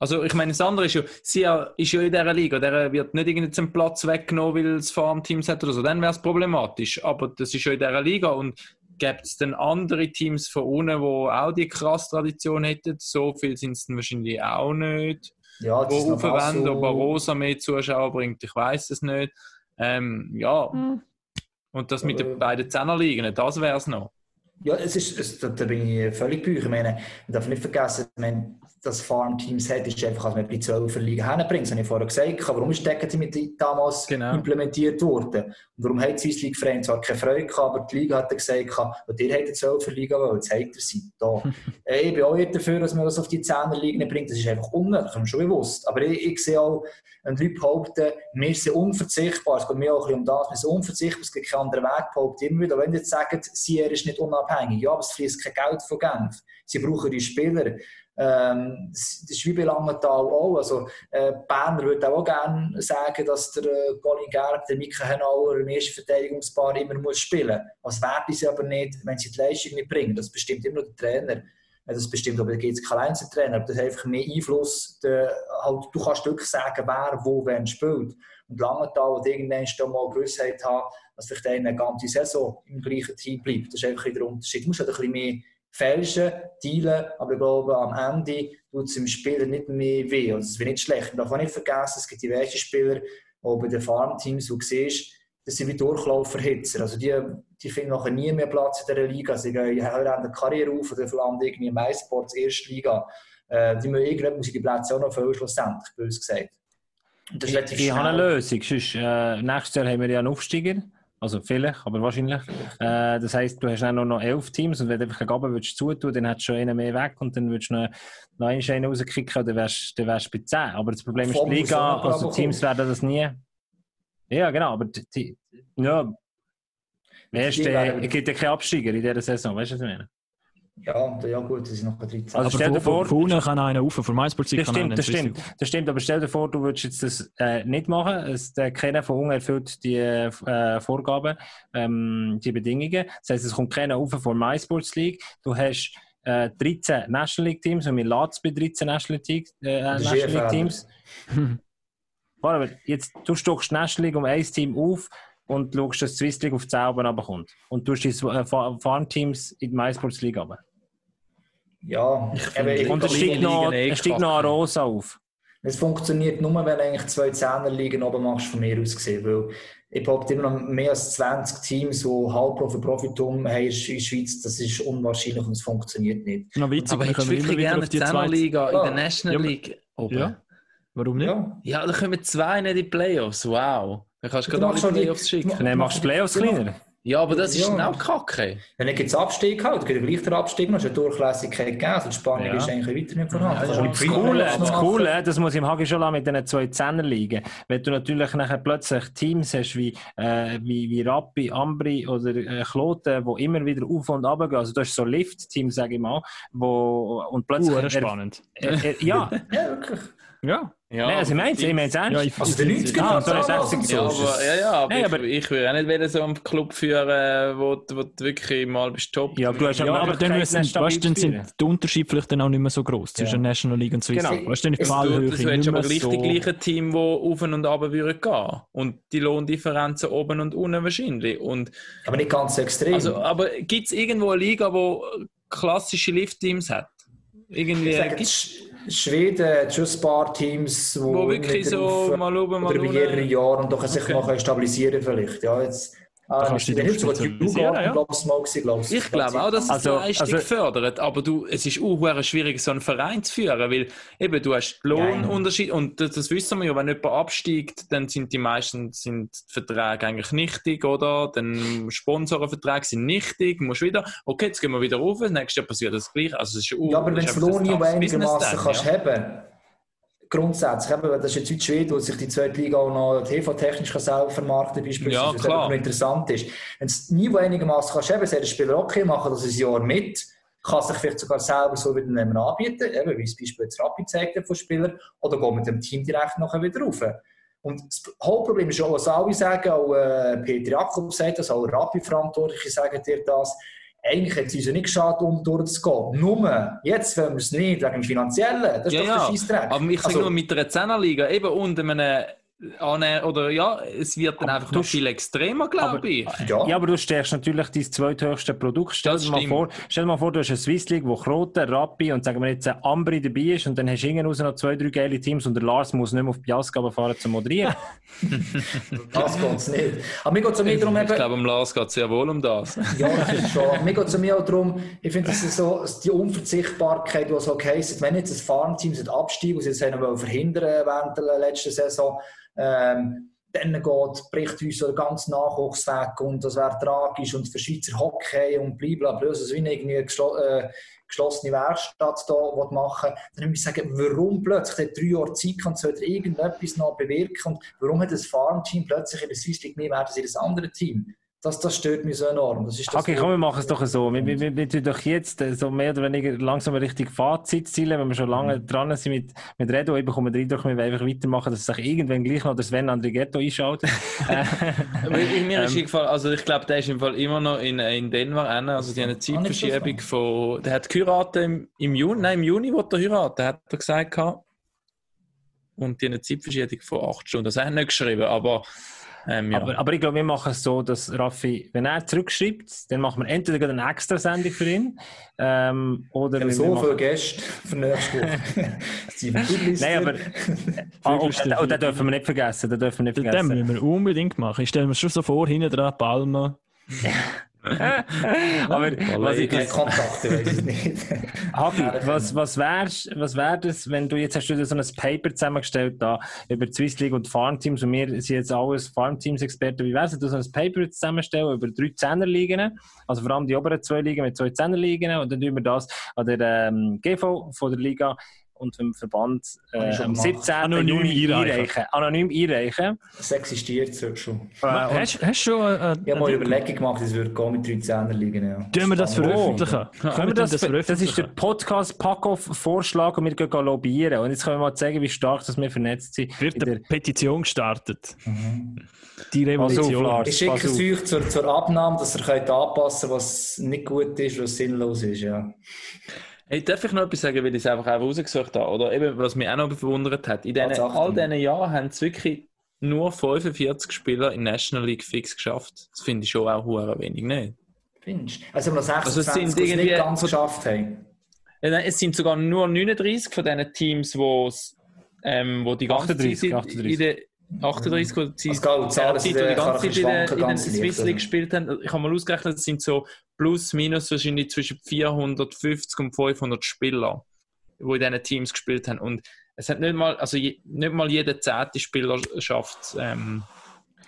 S4: Also ich meine, das andere ist ja, sie ja- ist ja in dieser Liga, der wird nicht irgendeinen Platz weggenommen, weil es Farmteams hat oder so, dann wäre es problematisch. Aber das ist ja in dieser Liga und gibt es dann andere Teams von unten, die auch die krasse Tradition hätten? So viel sind es dann wahrscheinlich auch nicht.
S2: Ja, das ist
S4: Wo aufwenden,
S2: so-
S4: ob Barossa mehr Zuschauer bringt, ich weiß es nicht. Ähm, ja. Und das mit
S2: Äh.
S4: den beiden Zehnerligen, das wäre es noch.
S2: Ja, es ist, es, da, bin ich völlig bei euch. Ich meine, man darf nicht vergessen, meine, dass Farmteams hat, ist einfach, als man die 12er Liga hinbringt. Das habe ich vorher gesagt. Warum ist mit damals
S4: Genau.
S2: implementiert worden? Und warum hat die Swiss League Verein zwar keine Freude gehabt, aber die Liga hat gesagt, und ihr hättet die 12er Liga wollen, jetzt habt ihr sie. Da. Ich bin auch nicht dafür, dass man das auf die 10er Liga bringt. Das ist einfach unnötig, das ist schon bewusst. Aber ich, ich sehe auch, wenn Leute behaupten, wir sind unverzichtbar, es geht mir auch ein bisschen um das, wir sind unverzichtbar, es gibt keinen anderen Weg, behaupte ich immer wieder. Wenn die jetzt sagen, Sierra ist nicht unabhängig, ja, aber es fließt kein Geld von Genf. Sie brauchen die Spieler. Ähm, das ist wie bei Langenthal auch. Also, äh, Berner würde auch gerne sagen, dass der äh, Colin Gerb, der Mika Henauer im ersten Verteidigungspaar immer muss spielen muss. Das werden sie aber nicht, wenn sie die Leistung nicht bringen. Das bestimmt immer der Trainer. Das bestimmt aber gibt es keinen Einzeltrainer, aber das hat einfach mehr Einfluss. Der, halt, du kannst wirklich sagen, wer wo wen spielt. Und Langenthal wird irgendwann schon mal Gewissheit haben, dass vielleicht eine ganze Saison im gleichen Team bleibt. Das ist einfach der Unterschied. Du musst halt ein bisschen mehr fälschen, dealen, aber ich glaube, am Ende tut es dem Spieler nicht mehr weh. Also, es wird nicht schlecht. Man darf auch nicht vergessen, es gibt diverse Spieler, auch bei den Farmteams, wo du siehst, das sind wie Durchlauferhitzer. Also die, die finden nachher nie mehr Platz in dieser Liga. Sie gehen hören eine Karriere auf oder landen irgendwie im MySports erste Liga. Äh, die müssen irgendwann muss ich die Plätze auch noch füllen, schlussendlich, bös gesagt. Und das ist relativ
S1: Ich habe eine. Lösung. Sonst, äh, nächstes Jahr haben wir ja einen Aufsteiger. Also vielleicht, aber wahrscheinlich. Äh, das heisst, du hast dann nur noch elf Teams und wenn du einfach gegen oben würdest zutun, dann hättest du schon einen mehr weg und dann würdest du noch, noch einen Schein rauskicken und dann wärst, du bei 10. Aber das Problem ist, die Liga, also Teams werden das nie. Ja, genau, aber die, die, ja, wer ist
S2: Die
S1: der,
S2: werden-
S1: es gibt ja keinen Absteiger in dieser Saison, weißt du, was ich meine?
S2: Ja, ja gut, das ist noch 13.
S1: Also
S3: Aber
S1: stell dir
S3: von,
S1: vor-
S3: von unten kann einer rauf, von
S1: Das
S3: kann einer
S1: stimmt, das
S3: in die
S1: stimmt, das stimmt. Aber stell dir vor, du würdest jetzt das äh, nicht machen. Es, der keiner von unten erfüllt die äh, Vorgaben, ähm, die Bedingungen. Das heisst, es kommt keiner rauf von MySports League. Du hast äh, 13 National League Teams und wir laden es bei 13 National League, äh,
S2: Das
S1: National
S2: eh
S1: League
S2: ein
S1: Teams. Warte, aber jetzt, du stockst die National League um ein Team auf und schaust, dass die Swiss League auf 10 oben runterkommt. Und du hast die äh, Fa- Farmteams in die MySports League runter.
S2: Ja, eben, ich-
S1: Und es steigt noch, noch
S4: kacke.
S1: Arosa auf.
S2: Es funktioniert nur, wenn du eigentlich zwei Zehnerligen oben machst, von mir aus gesehen. Weil ich behaupte immer noch mehr als 20 Teams, die Halbprofi Profitum haben in der Schweiz. Das ist unwahrscheinlich und es funktioniert nicht.
S3: Noch witzig,
S4: Aber
S3: immer
S4: wirklich gerne die. Zehnerliga in
S2: Ja.
S4: der National
S3: Ja,
S4: League oben?
S3: Ja. Warum nicht?
S2: Ja.
S4: Ja, da kommen zwei nicht in die Playoffs. Wow. Dann kannst du gerade alle
S2: machst schon die-
S4: Playoffs schicken.
S2: du-
S1: Dann machst du die Playoffs
S2: Ja.
S1: kleiner.
S4: Ja, aber das ist
S2: Ja.
S4: dann auch kacke.
S2: Wenn dann gibt es Abstieg halt, dann gibt es gleich den Abstieg, noch ist eine Durchlässigkeit gegeben. Also die Spannung
S1: Ja.
S2: ist eigentlich weiter nicht vorhanden.
S4: Ja, ja.
S2: du
S1: Das Coole, das Coole, das muss ich im Hagi schon lassen mit diesen zwei Zehner liegen. Wenn du natürlich nachher plötzlich Teams hast wie, äh, wie, wie Rappi, Ambri oder äh, Kloten, die immer wieder auf und runter gehen. Also du hast so Lift-Teams, sage ich mal, wo, und plötzlich...
S3: Uh, spannend.
S1: Äh, äh, ja.
S2: Ja, wirklich.
S3: Ja.
S4: Ja,
S1: Nein, also ich meine es, ich meine es ernst.
S3: Ja, ich,
S2: Also der 90er
S1: Ah, so ist
S2: damals
S1: echt
S2: und so.
S4: Ja, aber, ja, ja, aber,
S1: Nein,
S4: ich,
S1: aber-
S4: ich will auch nicht wieder so einen Club führen, wo, du- wo du wirklich mal bist top.
S1: Ja, aber du hast
S3: ja, aber dann, müssen, weißt, dann sind die Unterschiede vielleicht dann auch nicht mehr so groß zwischen
S1: Ja.
S3: National League und Swiss
S1: Genau.
S3: League. Weißt du, dann ist die
S2: Es-
S3: Fallhöhe
S4: Du, du hättest aber gleich
S3: so...
S4: die gleichen Team, die auf und runter würden gehen. Und die Lohndifferenzen oben und unten wahrscheinlich. Und,
S2: Aber nicht ganz so extrem.
S4: also, aber gibt es irgendwo eine Liga, die klassische Lift-Teams hat? Irgendwie
S2: ich sage, Schweden schon ein paar Teams, wo,
S4: wo wirklich so
S2: auf-
S4: mal oben, mal
S2: oder über mehrere
S4: unten.
S2: Jahre und doch sich
S4: Okay.
S2: noch stabilisieren vielleicht. Ja, jetzt
S3: Da kannst du dich ja.
S2: glaube ich,
S4: glaube auch, dass es
S1: Also-
S4: die Leistung
S1: also-
S4: fördert, aber du, es ist auch schwierig, so einen Verein zu führen, weil eben du hast Lohnunterschied und das, das wissen wir ja, wenn jemand absteigt, dann sind die meisten sind die Verträge eigentlich nichtig, oder? Dann Sponsorenverträge sind nichtig, musst wieder, okay, jetzt gehen wir wieder rauf, nächstes Jahr passiert das Gleiche. Also es ist auch-
S2: Ja, aber wenn
S4: das
S2: du Lohn einigermaßen
S4: dann,
S2: kannst
S4: ja.
S2: haben, grundsätzlich, eben, das ist jetzt Südschweden, wo sich die zweite Liga auch noch TV-technisch selber vermarkten beispielsweise,
S4: Ja,
S2: was
S4: klar.
S2: eben noch interessant ist. Wenn es nie einigermaßen kannst sagt der Spieler, okay, machen das ein Jahr mit, kann sich vielleicht sogar selber so wieder jemand anbieten, eben, wie es Beispiel jetzt Rappi gezeigt hat von Spielern, oder geht mit dem Team direkt nachher wieder rauf. Und das Hauptproblem ist auch, was alle sagen, auch äh, Peter Jakob sagt das, auch Rappi-Verantwortliche sagen dir das, eigentlich hat es uns ja nicht geschadet, um durchzugehen. Nur, jetzt wollen wir es nicht, wegen dem Finanziellen. Das ist
S4: Ja,
S2: doch der Scheissdreck.
S4: Aber ich sage
S2: Also-
S4: nur mit einer Zehnerliga, eben und einem Anne- oder ja, es wird dann einfach
S1: du
S4: noch viel extremer, glaube ich.
S2: Ja.
S1: Ja, aber du stärkst natürlich dein zweithöchste Produkt. Stell
S4: Das
S1: dir, mal
S4: stimmt.
S1: vor, stell dir mal vor, du hast eine Swiss League, wo Kroten, Rappi und sagen wir jetzt ein Ambri dabei ist und dann hast du irgendwo noch zwei, drei geile Teams und der Lars muss nicht mehr auf Piasca fahren zum Moderieren.
S2: Das geht es nicht. Aber mir geht es mehr darum,
S4: Ich glaube, am Lars geht es sehr wohl um das.
S2: ja, das ist schon. Mir geht es mir auch darum, ich finde, das ist so die Unverzichtbarkeit, die es auch heisst, wenn jetzt ein Farmteam Abstieg, was sie jetzt haben wollen verhindern während der letzten Saison, ähm, dann geht, bricht uns so der ganze Nachwuchs weg und das wäre tragisch und für Schweizer Hockey und blablabla, also wie irgendwie eine äh, geschlossene Werkstatt will machen dann muss ich sagen, warum plötzlich der drei Jahre Zeit kann, sollte irgendetwas noch bewirken und warum hat das Farmteam plötzlich in der Swiss League mehr wert als jedes andere Team? Das, das stört mich so enorm. Das ist das
S1: Okay, komm, wir machen es doch so. Wir, wir, wir, wir tun doch jetzt äh, so mehr oder weniger langsam richtig Fazit zielen, wenn wir schon lange dran sind mit, mit Redo. Ich bekomme den Eindruck, wir wollen einfach weitermachen, dass sich irgendwann gleich noch der Sven. Äh,
S4: Aber in mir ist
S1: Ähm.
S4: eingefallen, also ich glaube, der ist im Fall immer noch in, in Denver, also die haben eine Zeitverschiebung von, der hat geheiratet im, im Juni, nein, im Juni wollte er heiraten, hat er gesagt gehabt. Und die haben eine Zeitverschiebung von acht Stunden, das hat er nicht geschrieben, aber ähm, ja.
S1: aber, aber ich glaube, wir machen es so, dass Raffi, wenn er zurückschreibt, dann machen wir entweder eine extra Sendung für ihn ähm, oder
S2: Wir so
S1: machen-
S2: viele Gäste für nächste Woche.
S1: Nein, aber ah, oh, oh, den dürfen wir nicht vergessen. Den dürfen wir nicht
S3: Den
S1: vergessen.
S3: müssen wir unbedingt machen. Ich stelle mir schon so vor, hinten dran Palmen.
S1: Aber was ich,
S2: Keine Kontakte, weiß ich nicht.
S1: Hagi, was, was wär's, was wär das, wenn du jetzt hast du dir so ein Paper zusammengestellt da über die Swiss League und Farmteams und wir sind jetzt alles Farmteams-Experten. Wie wär's, wenn du so ein Paper zusammenstellen über drei Zehnerligen, also vor allem die oberen zwei Ligen mit zwei Zehnerligen und dann tun wir das an der ähm, GV von der Liga und dem Verband äh, am
S2: gemacht.
S1: 17.
S3: Anonym
S1: Juni
S3: einreichen.
S1: Anonym einreichen.
S2: Es existiert so schon.
S1: Äh,
S3: Hast hast du schon äh,
S2: Ich habe mal eine Überlegung gemacht, es würde gehen mit drei Zehner liegen. Ja.
S3: Tun wir das veröffentlichen?
S1: Können wir das, das, ist der Podcast Packoff-Vorschlag und wir gehen lobbyieren. Und jetzt können wir mal zeigen, wie stark dass wir vernetzt sind.
S3: Wird eine Petition gestartet.
S2: Mhm.
S3: Die Revolution.
S1: Auf, Lars.
S2: Ich schicke es euch zur, zur Abnahme, dass ihr könnt anpassen könnt, was nicht gut ist, was sinnlos ist. Ja.
S4: Hey, darf ich noch etwas sagen, weil ich es einfach auch rausgesucht habe? Oder eben, was mich auch noch verwundert hat. In
S2: Achtung.
S4: all diesen Jahren haben es wirklich nur 45 Spieler in National League fix geschafft. Das finde ich schon auch hure wenig, nicht?
S2: Findest du? Also, wir haben noch
S4: Also es
S2: 26,
S4: sind irgendwie-
S2: nicht ganz geschafft haben.
S4: Es sind sogar nur 39 von diesen Teams, wo's, ähm, wo die ganze
S1: 38,
S4: Zeit
S1: 38.
S4: in der 38, wo die,
S2: Also, die Zahlen
S4: die
S2: äh,
S4: ganze Zeit
S2: ich
S4: in der, in
S2: ganz
S4: Swiss League gespielt haben. Ich habe mal ausgerechnet, es sind so plus minus wahrscheinlich zwischen 450 und 500 Spieler, die in diesen Teams gespielt haben. Und es hat nicht mal, also je, nicht mal jeder zehnte Spieler schafft ähm,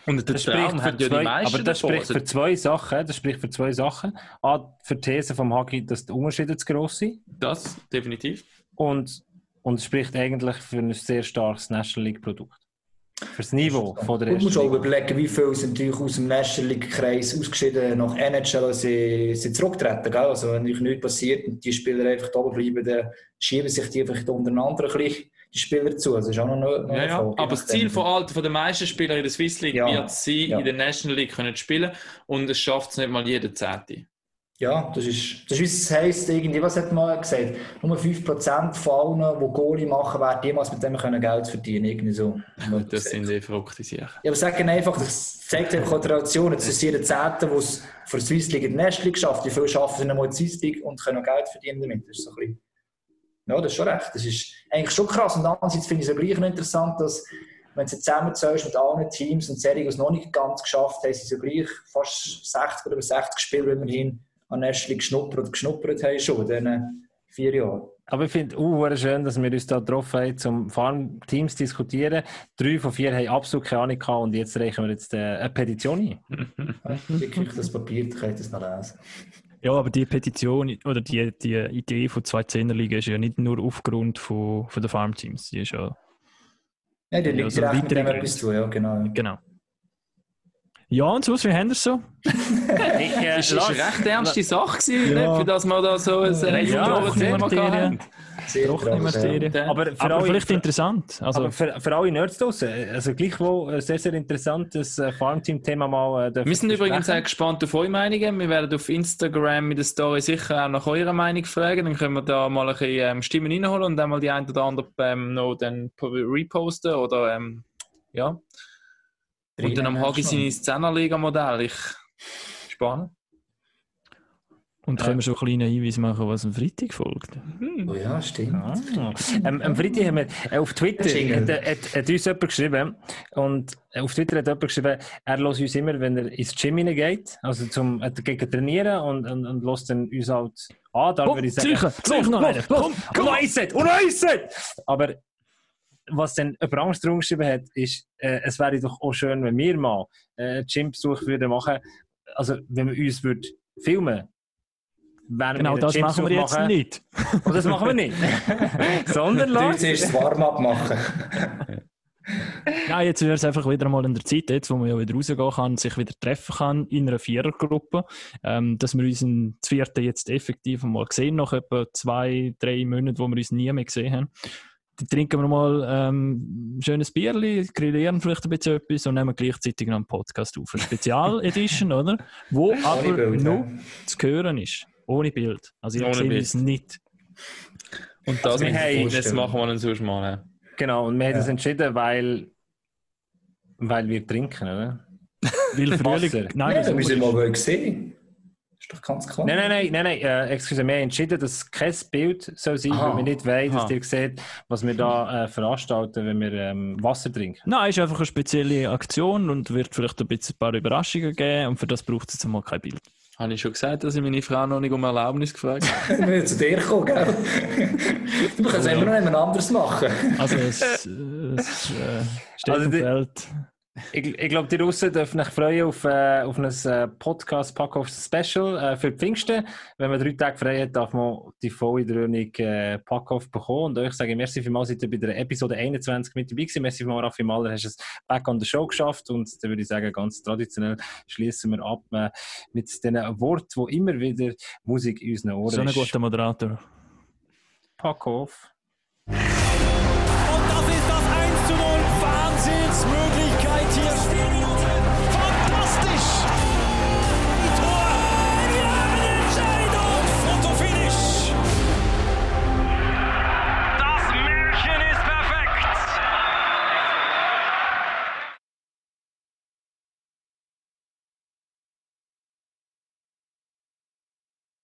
S4: und der
S1: Das
S4: Traum
S1: spricht für
S4: haben ja die
S1: zwei,
S4: meisten
S1: aber das
S4: davon.
S1: spricht für zwei Sachen. Das spricht für zwei Sachen. A, für die These vom Hagi, dass die Unterschiede zu gross sind.
S4: das, definitiv.
S1: Und, und es spricht eigentlich für ein sehr starkes National League-Produkt. Für das Niveau von der
S2: du musst auch überlegen, wie viele sind natürlich aus dem National League-Kreis ausgeschieden nach NHL sie, sie zurücktreten. Gell? Also wenn natürlich nichts passiert und die Spieler einfach da bleiben, dann schieben sich die einfach untereinander ein bisschen die Spieler zu. Also das ist auch noch noch
S4: Ja, ja.
S2: Frage,
S4: Aber das. Ziel von, Alter, von den meisten Spielern in der Swiss League
S2: Ja.
S4: wird es sein,
S2: Ja.
S4: in der National League können zu spielen und es schafft es nicht mal jeder Zehnte.
S2: Ja, das ist, das ist es heisst, irgendwie, was hat man gesagt? Nur 5% von allen, die Goalie machen, werden jemals mit dem können Geld verdienen Irgendwie so.
S4: Das sind eh verrückte Sachen.
S2: Ja, aber sagen einfach, das zeigt einfach auch die Relation. Es ist jeder Zehnte, der es für die Swiss League in der National League schafft. Wie viele schaffen es in der Swiss League und können Geld verdienen damit? Das ist so ein bisschen, ja, das ist schon recht. Das ist eigentlich schon krass. Und andererseits finde ich es auch gleich noch interessant, dass wenn du zusammenzählst mit allen Teams und Serien, die es noch nicht ganz geschafft haben, sind so gleich fast 60 oder über 60 Spieler immerhin an Nestli geschnuppert oder geschnuppert haben schon in diesen vier Jahren.
S1: Aber ich finde es uh, schön, dass wir uns da getroffen haben, zum Farmteams zu diskutieren. Drei von vier haben absolut keine Ahnung gehabt und jetzt reichen wir jetzt äh, eine Petition ein.
S2: Ich das Papier, dann könnt ihr es noch lesen.
S3: Ja, aber die Petition oder die, die Idee von zwei Zehnerligen ist ja nicht nur aufgrund von, von den Farmteams. Die ist ja,
S2: Ja, die
S3: Ja,
S2: liegt
S3: so
S2: direkt mit dem etwas zu ja, genau.
S3: genau. Ja, und sonst, wie haben wir es so?
S1: Ich, äh,
S4: Das war eine recht ernste Sache, gewesen,
S3: Ja.
S4: nicht? für das wir da so ein
S3: Ja,
S4: ja, hatten.
S2: Sehr
S3: Trockene
S2: krass, ja.
S3: Materie.
S1: aber für
S3: Aber
S1: alle,
S3: vielleicht interessant. Also,
S1: aber für, für alle Nerds draussen, also gleichwohl ein sehr, sehr interessantes äh, Farmteam-Thema mal äh,
S4: Wir sind übrigens auch gespannt auf eure Meinungen. Wir werden auf Instagram mit der Story sicher auch nach eurer Meinung fragen. Dann können wir da mal ein bisschen ähm, Stimmen reinholen und dann mal die ein oder andere ähm, noch dann reposten oder ähm, ja. Und dann am Hagi seine Szenerliga-Modell. Ich spannend.
S3: und können wir schon einen kleinen Hinweis machen, was am Freitag folgt?
S2: Oh ja, stimmt.
S1: Ah. Ähm, am Freitag haben wir äh, auf Twitter hat, hat, hat uns jemand geschrieben und äh, auf Twitter hat jemand geschrieben, er lässt uns immer, wenn er ins Gym hineingeht, also zum äh, gegen trainieren und, und, und lässt dann uns halt an, da würde ich sagen,
S3: Zeichen, Zeichen noch einen.
S1: komm, komm, und Eiset, und Eiset! Aber was dann jemand anderes drunter geschrieben hat, ist, äh, es wäre doch auch schön, wenn wir mal äh, einen Gym-Besuch würden machen, also wenn wir uns würden filmen während
S3: Genau, das machen wir jetzt nicht.
S1: Und das machen wir nicht. Sondern,
S2: Du
S1: Lars,
S2: zuerst das Warm-up machen.
S3: Nein, jetzt wäre es einfach wieder mal in der Zeit, jetzt, wo man ja wieder rausgehen kann, sich wieder treffen kann in einer Vierergruppe, ähm, dass wir uns im Vierten jetzt effektiv mal sehen, nach etwa zwei, drei Monaten, wo wir uns nie mehr gesehen haben. Dann trinken wir mal ähm, ein schönes Bierli, grillieren vielleicht ein bisschen etwas und nehmen gleichzeitig noch einen Podcast auf. Eine Spezial-Edition, oder? Wo aber
S2: Bild,
S3: nur
S2: ja.
S3: zu hören ist. Ohne Bild. Also ihr
S4: Ohne
S3: seht
S4: Bild.
S3: uns nicht.
S4: Und das,
S1: Also wir haben-
S4: das machen wir dann sonst mal.
S1: Genau, und wir haben
S2: Ja.
S1: das entschieden, weil, weil wir trinken, oder?
S3: Weil Frühling... Nein,
S2: Ja,
S3: das
S2: ja mal wollen sehen. Ist doch ganz klar.
S1: Nein, nein, nein, nein, nein äh, excuse, wir haben entschieden, dass es kein Bild soll sein,
S2: Aha.
S1: weil wir nicht wollen, dass
S4: Aha.
S1: ihr seht, was wir da äh, veranstalten, wenn wir ähm, Wasser trinken.
S3: Nein, ist einfach eine spezielle Aktion und wird vielleicht ein bisschen ein paar Überraschungen geben und für das braucht es jetzt mal kein Bild.
S4: Habe ich schon gesagt, dass ich meine Frau noch nicht um Erlaubnis gefragt habe?
S2: Wir müssen zu dir kommen, gell? Du kannst es immer noch jemand anderes machen.
S3: Also es, es äh, steht
S1: Also die-
S3: fällt.
S1: Ich, ich glaube, die Russen dürfen sich freuen auf, äh, auf ein äh, Podcast Packoff Special äh, für die Pfingsten. Wenn man drei Tage frei hat, darf man die volle Dröhnung äh, Packoff bekommen. Und euch sage ich merci vielmals, seid ihr bei der Episode 21 mit dabei gewesen. Merci vielmals, Raffi Mahler, hast es back on the show geschafft. Und dann würde ich sagen, ganz traditionell schließen wir ab äh, mit diesen Worten, wo immer wieder Musik in unseren Ohren
S3: So ein
S1: ist.
S3: guter Moderator.
S1: Packoff.
S5: Und das ist das 1 zu 0. Wahnsinnsmöglichkeit hier.